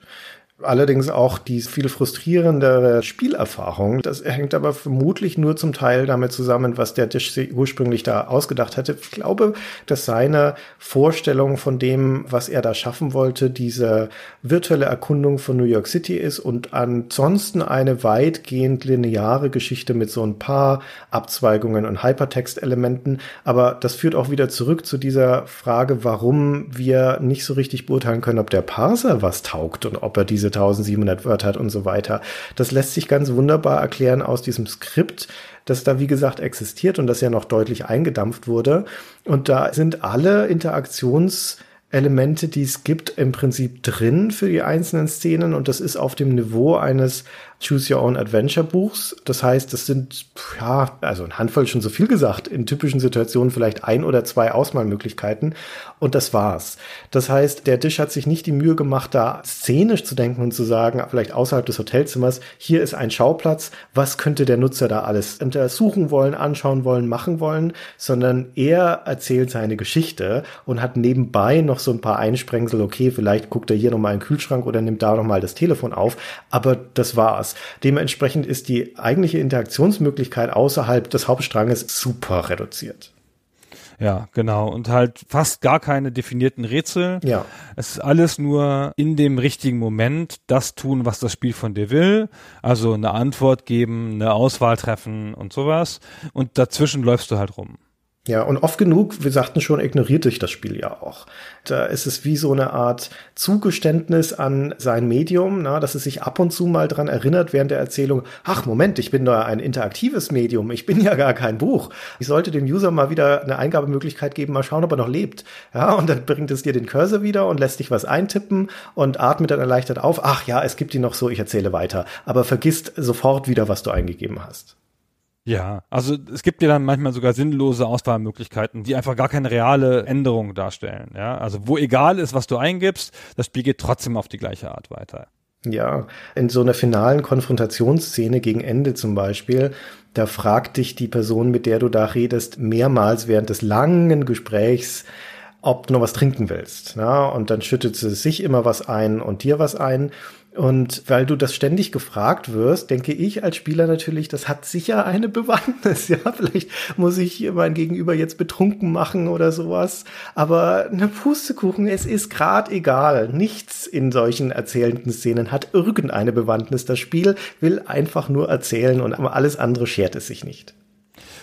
Speaker 3: Allerdings auch die viel frustrierendere Spielerfahrung. Das hängt aber vermutlich nur zum Teil damit zusammen, was der Tisch ursprünglich da ausgedacht hatte. Ich glaube, dass seine Vorstellung von dem, was er da schaffen wollte, diese virtuelle Erkundung von New York City ist und ansonsten eine weitgehend lineare Geschichte mit so ein paar Abzweigungen und Hypertext-Elementen. Aber das führt auch wieder zurück zu dieser Frage, warum wir nicht so richtig beurteilen können, ob der Parser was taugt und ob er diese diese 1700 Wörter hat und so weiter. Das lässt sich ganz wunderbar erklären aus diesem Skript, das da wie gesagt existiert und das ja noch deutlich eingedampft wurde. Und da sind alle Interaktions Elemente, die es gibt, im Prinzip drin für die einzelnen Szenen und das ist auf dem Niveau eines Choose Your Own Adventure Buchs. Das heißt, das sind, ja, also ein Handvoll schon so viel gesagt, in typischen Situationen vielleicht ein oder zwei Ausmalmöglichkeiten und das war's. Das heißt, der Tisch hat sich nicht die Mühe gemacht, da szenisch zu denken und zu sagen, vielleicht außerhalb des Hotelzimmers, hier ist ein Schauplatz, was könnte der Nutzer da alles untersuchen wollen, anschauen wollen, machen wollen, sondern er erzählt seine Geschichte und hat nebenbei noch so ein paar Einsprengsel, okay, vielleicht guckt er hier nochmal in den Kühlschrank oder nimmt da nochmal das Telefon auf, aber das war's. Spaß. Dementsprechend ist die eigentliche Interaktionsmöglichkeit außerhalb des Hauptstranges super reduziert.
Speaker 4: Ja, genau. Und halt fast gar keine definierten Rätsel.
Speaker 3: Ja.
Speaker 4: Es ist alles nur in dem richtigen Moment das tun, was das Spiel von dir will. Also eine Antwort geben, eine Auswahl treffen und sowas. Und dazwischen läufst du halt rum.
Speaker 3: Ja, und oft genug, wir sagten schon, ignoriert sich das Spiel ja auch. Da ist es wie so eine Art Zugeständnis an sein Medium, na, dass es sich ab und zu mal dran erinnert während der Erzählung, ach Moment, ich bin da ein interaktives Medium, ich bin ja gar kein Buch. Ich sollte dem User mal wieder eine Eingabemöglichkeit geben, mal schauen, ob er noch lebt. Ja, und dann bringt es dir den Cursor wieder und lässt dich was eintippen und atmet dann erleichtert auf, ach ja, es gibt die noch so, ich erzähle weiter. Aber vergisst sofort wieder, was du eingegeben hast.
Speaker 4: Ja, also es gibt ja dann manchmal sogar sinnlose Auswahlmöglichkeiten, die einfach gar keine reale Änderung darstellen. Ja, also wo egal ist, was du eingibst, das Spiel geht trotzdem auf die gleiche Art weiter.
Speaker 3: Ja, in so einer finalen Konfrontationsszene gegen Ende zum Beispiel, da fragt dich die Person, mit der du da redest, mehrmals während des langen Gesprächs, ob du noch was trinken willst. Ja, und dann schüttet sie sich immer was ein und dir was ein. Und weil du das ständig gefragt wirst, denke ich als Spieler natürlich, das hat sicher eine Bewandtnis. [laughs] Ja, vielleicht muss ich mein Gegenüber jetzt betrunken machen oder sowas. Aber eine Pustekuchen, es ist grad egal. Nichts in solchen erzählenden Szenen hat irgendeine Bewandtnis. Das Spiel will einfach nur erzählen und alles andere schert es sich nicht.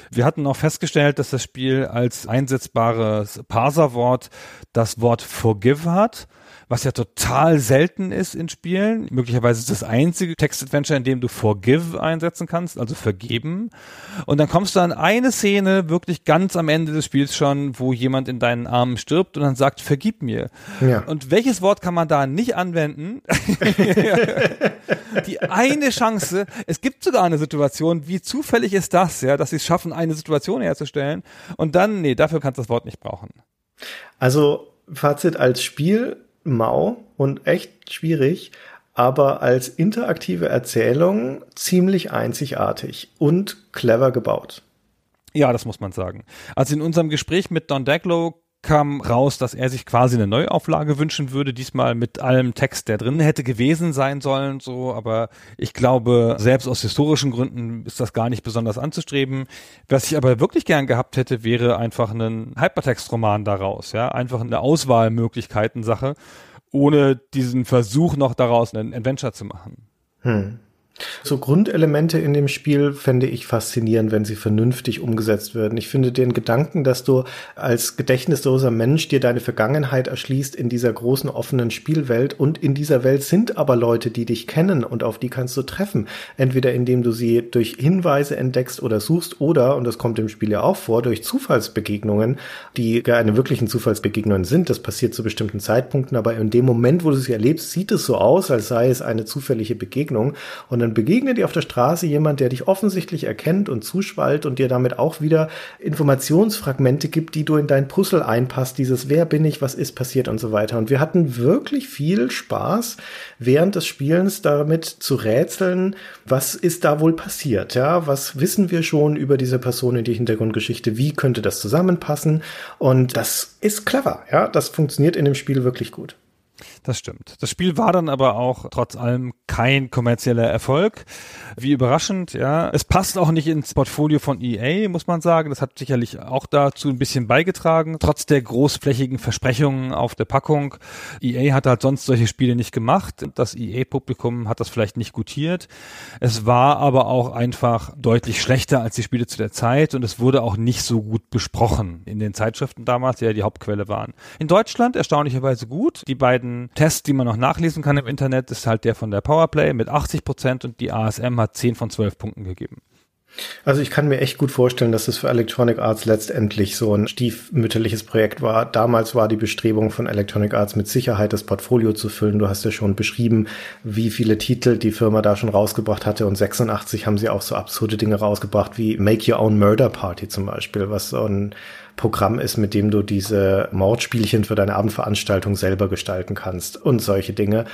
Speaker 4: Wir hatten auch festgestellt, dass das Spiel als einsetzbares Parserwort das Wort forgive hat was ja total selten ist in Spielen. Möglicherweise ist das einzige Text-Adventure, in dem du Forgive einsetzen kannst, also vergeben. Und dann kommst du an eine Szene wirklich ganz am Ende des Spiels schon, wo jemand in deinen Armen stirbt und dann sagt, vergib mir. Ja. Und welches Wort kann man da nicht anwenden? [laughs] Die eine Chance, es gibt sogar eine Situation, wie zufällig ist das, ja, dass sie es schaffen, eine Situation herzustellen und dann, nee, dafür kannst du das Wort nicht brauchen.
Speaker 3: Also Fazit als Spiel mau und echt schwierig, aber als interaktive Erzählung ziemlich einzigartig und clever gebaut.
Speaker 4: Ja, das muss man sagen. Also in unserem Gespräch mit Don Daglow kam raus, dass er sich quasi eine Neuauflage wünschen würde, diesmal mit allem Text, der drin hätte gewesen sein sollen, so, aber ich glaube, selbst aus historischen Gründen ist das gar nicht besonders anzustreben. Was ich aber wirklich gern gehabt hätte, wäre einfach ein Hypertext-Roman daraus, ja, einfach eine Auswahlmöglichkeiten-Sache, ohne diesen Versuch noch daraus einen Adventure zu machen. Hm.
Speaker 3: So Grundelemente in dem Spiel fände ich faszinierend, wenn sie vernünftig umgesetzt würden. Ich finde den Gedanken, dass du als gedächtnisloser Mensch dir deine Vergangenheit erschließt in dieser großen offenen Spielwelt und in dieser Welt sind aber Leute, die dich kennen und auf die kannst du treffen. Entweder indem du sie durch Hinweise entdeckst oder suchst oder, und das kommt im Spiel ja auch vor, durch Zufallsbegegnungen, die gar eine wirklichen Zufallsbegegnungen sind. Das passiert zu bestimmten Zeitpunkten, aber in dem Moment, wo du sie erlebst, sieht es so aus, als sei es eine zufällige Begegnung und dann begegnet dir auf der Straße jemand, der dich offensichtlich erkennt und zuschwallt und dir damit auch wieder Informationsfragmente gibt, die du in dein Puzzle einpasst, dieses Wer bin ich, was ist passiert und so weiter. Und wir hatten wirklich viel Spaß während des Spielens damit zu rätseln, was ist da wohl passiert, ja, was wissen wir schon über diese Person in die Hintergrundgeschichte, wie könnte das zusammenpassen und das ist clever, ja, das funktioniert in dem Spiel wirklich gut.
Speaker 4: Das stimmt. Das Spiel war dann aber auch trotz allem kein kommerzieller Erfolg. Wie überraschend, ja. Es passt auch nicht ins Portfolio von EA, muss man sagen. Das hat sicherlich auch dazu ein bisschen beigetragen, trotz der großflächigen Versprechungen auf der Packung. EA hat halt sonst solche Spiele nicht gemacht. Das EA-Publikum hat das vielleicht nicht gutiert. Es war aber auch einfach deutlich schlechter als die Spiele zu der Zeit und es wurde auch nicht so gut besprochen in den Zeitschriften damals, die ja die Hauptquelle waren. In Deutschland erstaunlicherweise gut. Die beiden Tests, die man noch nachlesen kann im Internet, ist halt der von der Powerplay mit 80 Prozent und die ASM hat 10 von 12 Punkten gegeben.
Speaker 3: Also ich kann mir echt gut vorstellen, dass es für Electronic Arts letztendlich so ein stiefmütterliches Projekt war. Damals war die Bestrebung von Electronic Arts mit Sicherheit das Portfolio zu füllen. Du hast ja schon beschrieben, wie viele Titel die Firma da schon rausgebracht hatte. Und 86 haben sie auch so absurde Dinge rausgebracht wie Make Your Own Murder Party zum Beispiel, was so ein Programm ist, mit dem du diese Mordspielchen für deine Abendveranstaltung selber gestalten kannst und solche Dinge.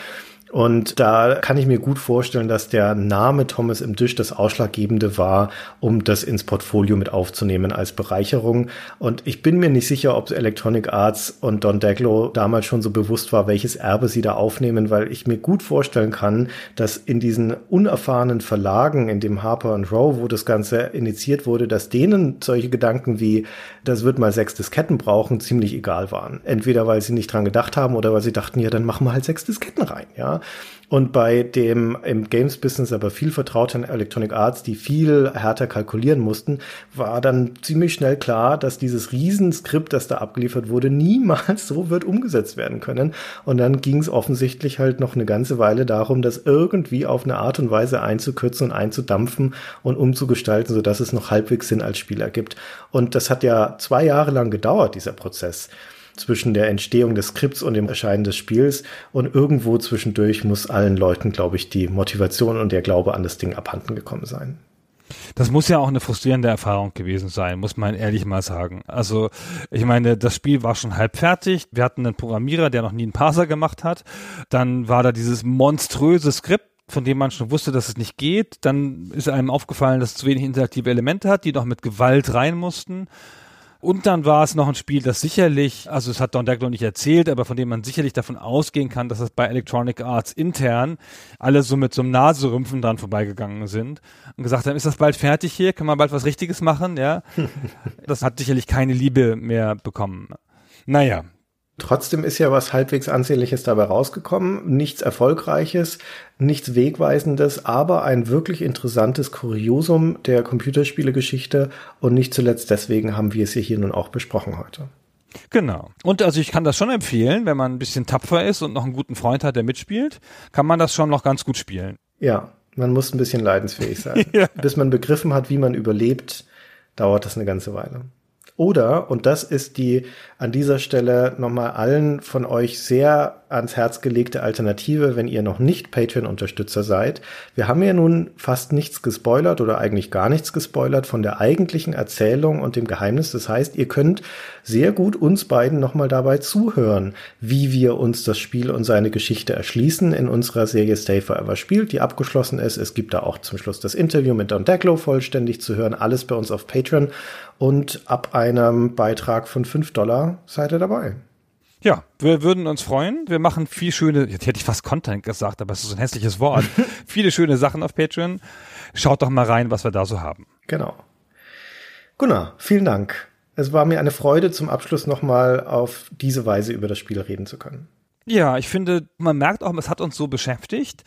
Speaker 3: Und da kann ich mir gut vorstellen, dass der Name Thomas im Tisch das Ausschlaggebende war, um das ins Portfolio mit aufzunehmen als Bereicherung. Und ich bin mir nicht sicher, ob Electronic Arts und Don Daglow damals schon so bewusst war, welches Erbe sie da aufnehmen, weil ich mir gut vorstellen kann, dass in diesen unerfahrenen Verlagen, in dem Harper und Row, wo das Ganze initiiert wurde, dass denen solche Gedanken wie, das wird mal sechs Disketten brauchen, ziemlich egal waren. Entweder weil sie nicht dran gedacht haben oder weil sie dachten, ja, dann machen wir halt sechs Disketten rein, ja. Und bei dem im Games-Business aber viel vertrauten Electronic Arts, die viel härter kalkulieren mussten, war dann ziemlich schnell klar, dass dieses Riesenskript, das da abgeliefert wurde, niemals so wird umgesetzt werden können. Und dann ging es offensichtlich halt noch eine ganze Weile darum, das irgendwie auf eine Art und Weise einzukürzen und einzudampfen und umzugestalten, sodass es noch halbwegs Sinn als Spiel ergibt. Und das hat ja zwei Jahre lang gedauert, dieser Prozess zwischen der Entstehung des Skripts und dem Erscheinen des Spiels. Und irgendwo zwischendurch muss allen Leuten, glaube ich, die Motivation und der Glaube an das Ding abhanden gekommen sein.
Speaker 4: Das muss ja auch eine frustrierende Erfahrung gewesen sein, muss man ehrlich mal sagen. Also, ich meine, das Spiel war schon halb fertig. Wir hatten einen Programmierer, der noch nie einen Parser gemacht hat. Dann war da dieses monströse Skript, von dem man schon wusste, dass es nicht geht. Dann ist einem aufgefallen, dass es zu wenig interaktive Elemente hat, die noch mit Gewalt rein mussten. Und dann war es noch ein Spiel, das sicherlich, also es hat Don Daglow nicht erzählt, aber von dem man sicherlich davon ausgehen kann, dass es bei Electronic Arts intern alle so mit so einem Naserümpfen dran vorbeigegangen sind und gesagt haben, ist das bald fertig hier? Kann man bald was Richtiges machen? Ja. [laughs] das hat sicherlich keine Liebe mehr bekommen. Naja,
Speaker 3: Trotzdem ist ja was halbwegs Ansehnliches dabei rausgekommen. Nichts Erfolgreiches, nichts Wegweisendes, aber ein wirklich interessantes Kuriosum der Computerspielegeschichte. Und nicht zuletzt deswegen haben wir es hier nun auch besprochen heute.
Speaker 4: Genau. Und also ich kann das schon empfehlen, wenn man ein bisschen tapfer ist und noch einen guten Freund hat, der mitspielt, kann man das schon noch ganz gut spielen.
Speaker 3: Ja, man muss ein bisschen leidensfähig sein. [laughs] ja. Bis man begriffen hat, wie man überlebt, dauert das eine ganze Weile. Oder, und das ist die an dieser Stelle nochmal allen von euch sehr ans Herz gelegte Alternative, wenn ihr noch nicht Patreon-Unterstützer seid. Wir haben ja nun fast nichts gespoilert oder eigentlich gar nichts gespoilert von der eigentlichen Erzählung und dem Geheimnis. Das heißt, ihr könnt sehr gut uns beiden nochmal dabei zuhören, wie wir uns das Spiel und seine Geschichte erschließen in unserer Serie Stay Forever spielt, die abgeschlossen ist. Es gibt da auch zum Schluss das Interview mit Don Decklow vollständig zu hören. Alles bei uns auf Patreon. Und ab einem Beitrag von fünf Dollar seid ihr dabei.
Speaker 4: Ja, wir würden uns freuen. Wir machen viel schöne, jetzt hätte ich fast Content gesagt, aber es ist ein hässliches Wort. [laughs] Viele schöne Sachen auf Patreon. Schaut doch mal rein, was wir da so haben.
Speaker 3: Genau. Gunnar, vielen Dank. Es war mir eine Freude, zum Abschluss nochmal auf diese Weise über das Spiel reden zu können.
Speaker 4: Ja, ich finde, man merkt auch, es hat uns so beschäftigt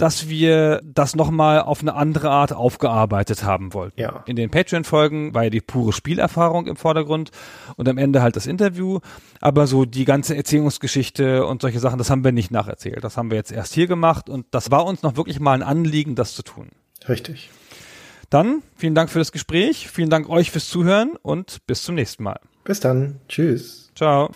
Speaker 4: dass wir das nochmal auf eine andere Art aufgearbeitet haben wollten.
Speaker 3: Ja.
Speaker 4: In den Patreon-Folgen war ja die pure Spielerfahrung im Vordergrund und am Ende halt das Interview. Aber so die ganze Erzählungsgeschichte und solche Sachen, das haben wir nicht nacherzählt. Das haben wir jetzt erst hier gemacht und das war uns noch wirklich mal ein Anliegen, das zu tun.
Speaker 3: Richtig.
Speaker 4: Dann vielen Dank für das Gespräch, vielen Dank euch fürs Zuhören und bis zum nächsten Mal.
Speaker 3: Bis dann. Tschüss.
Speaker 4: Ciao.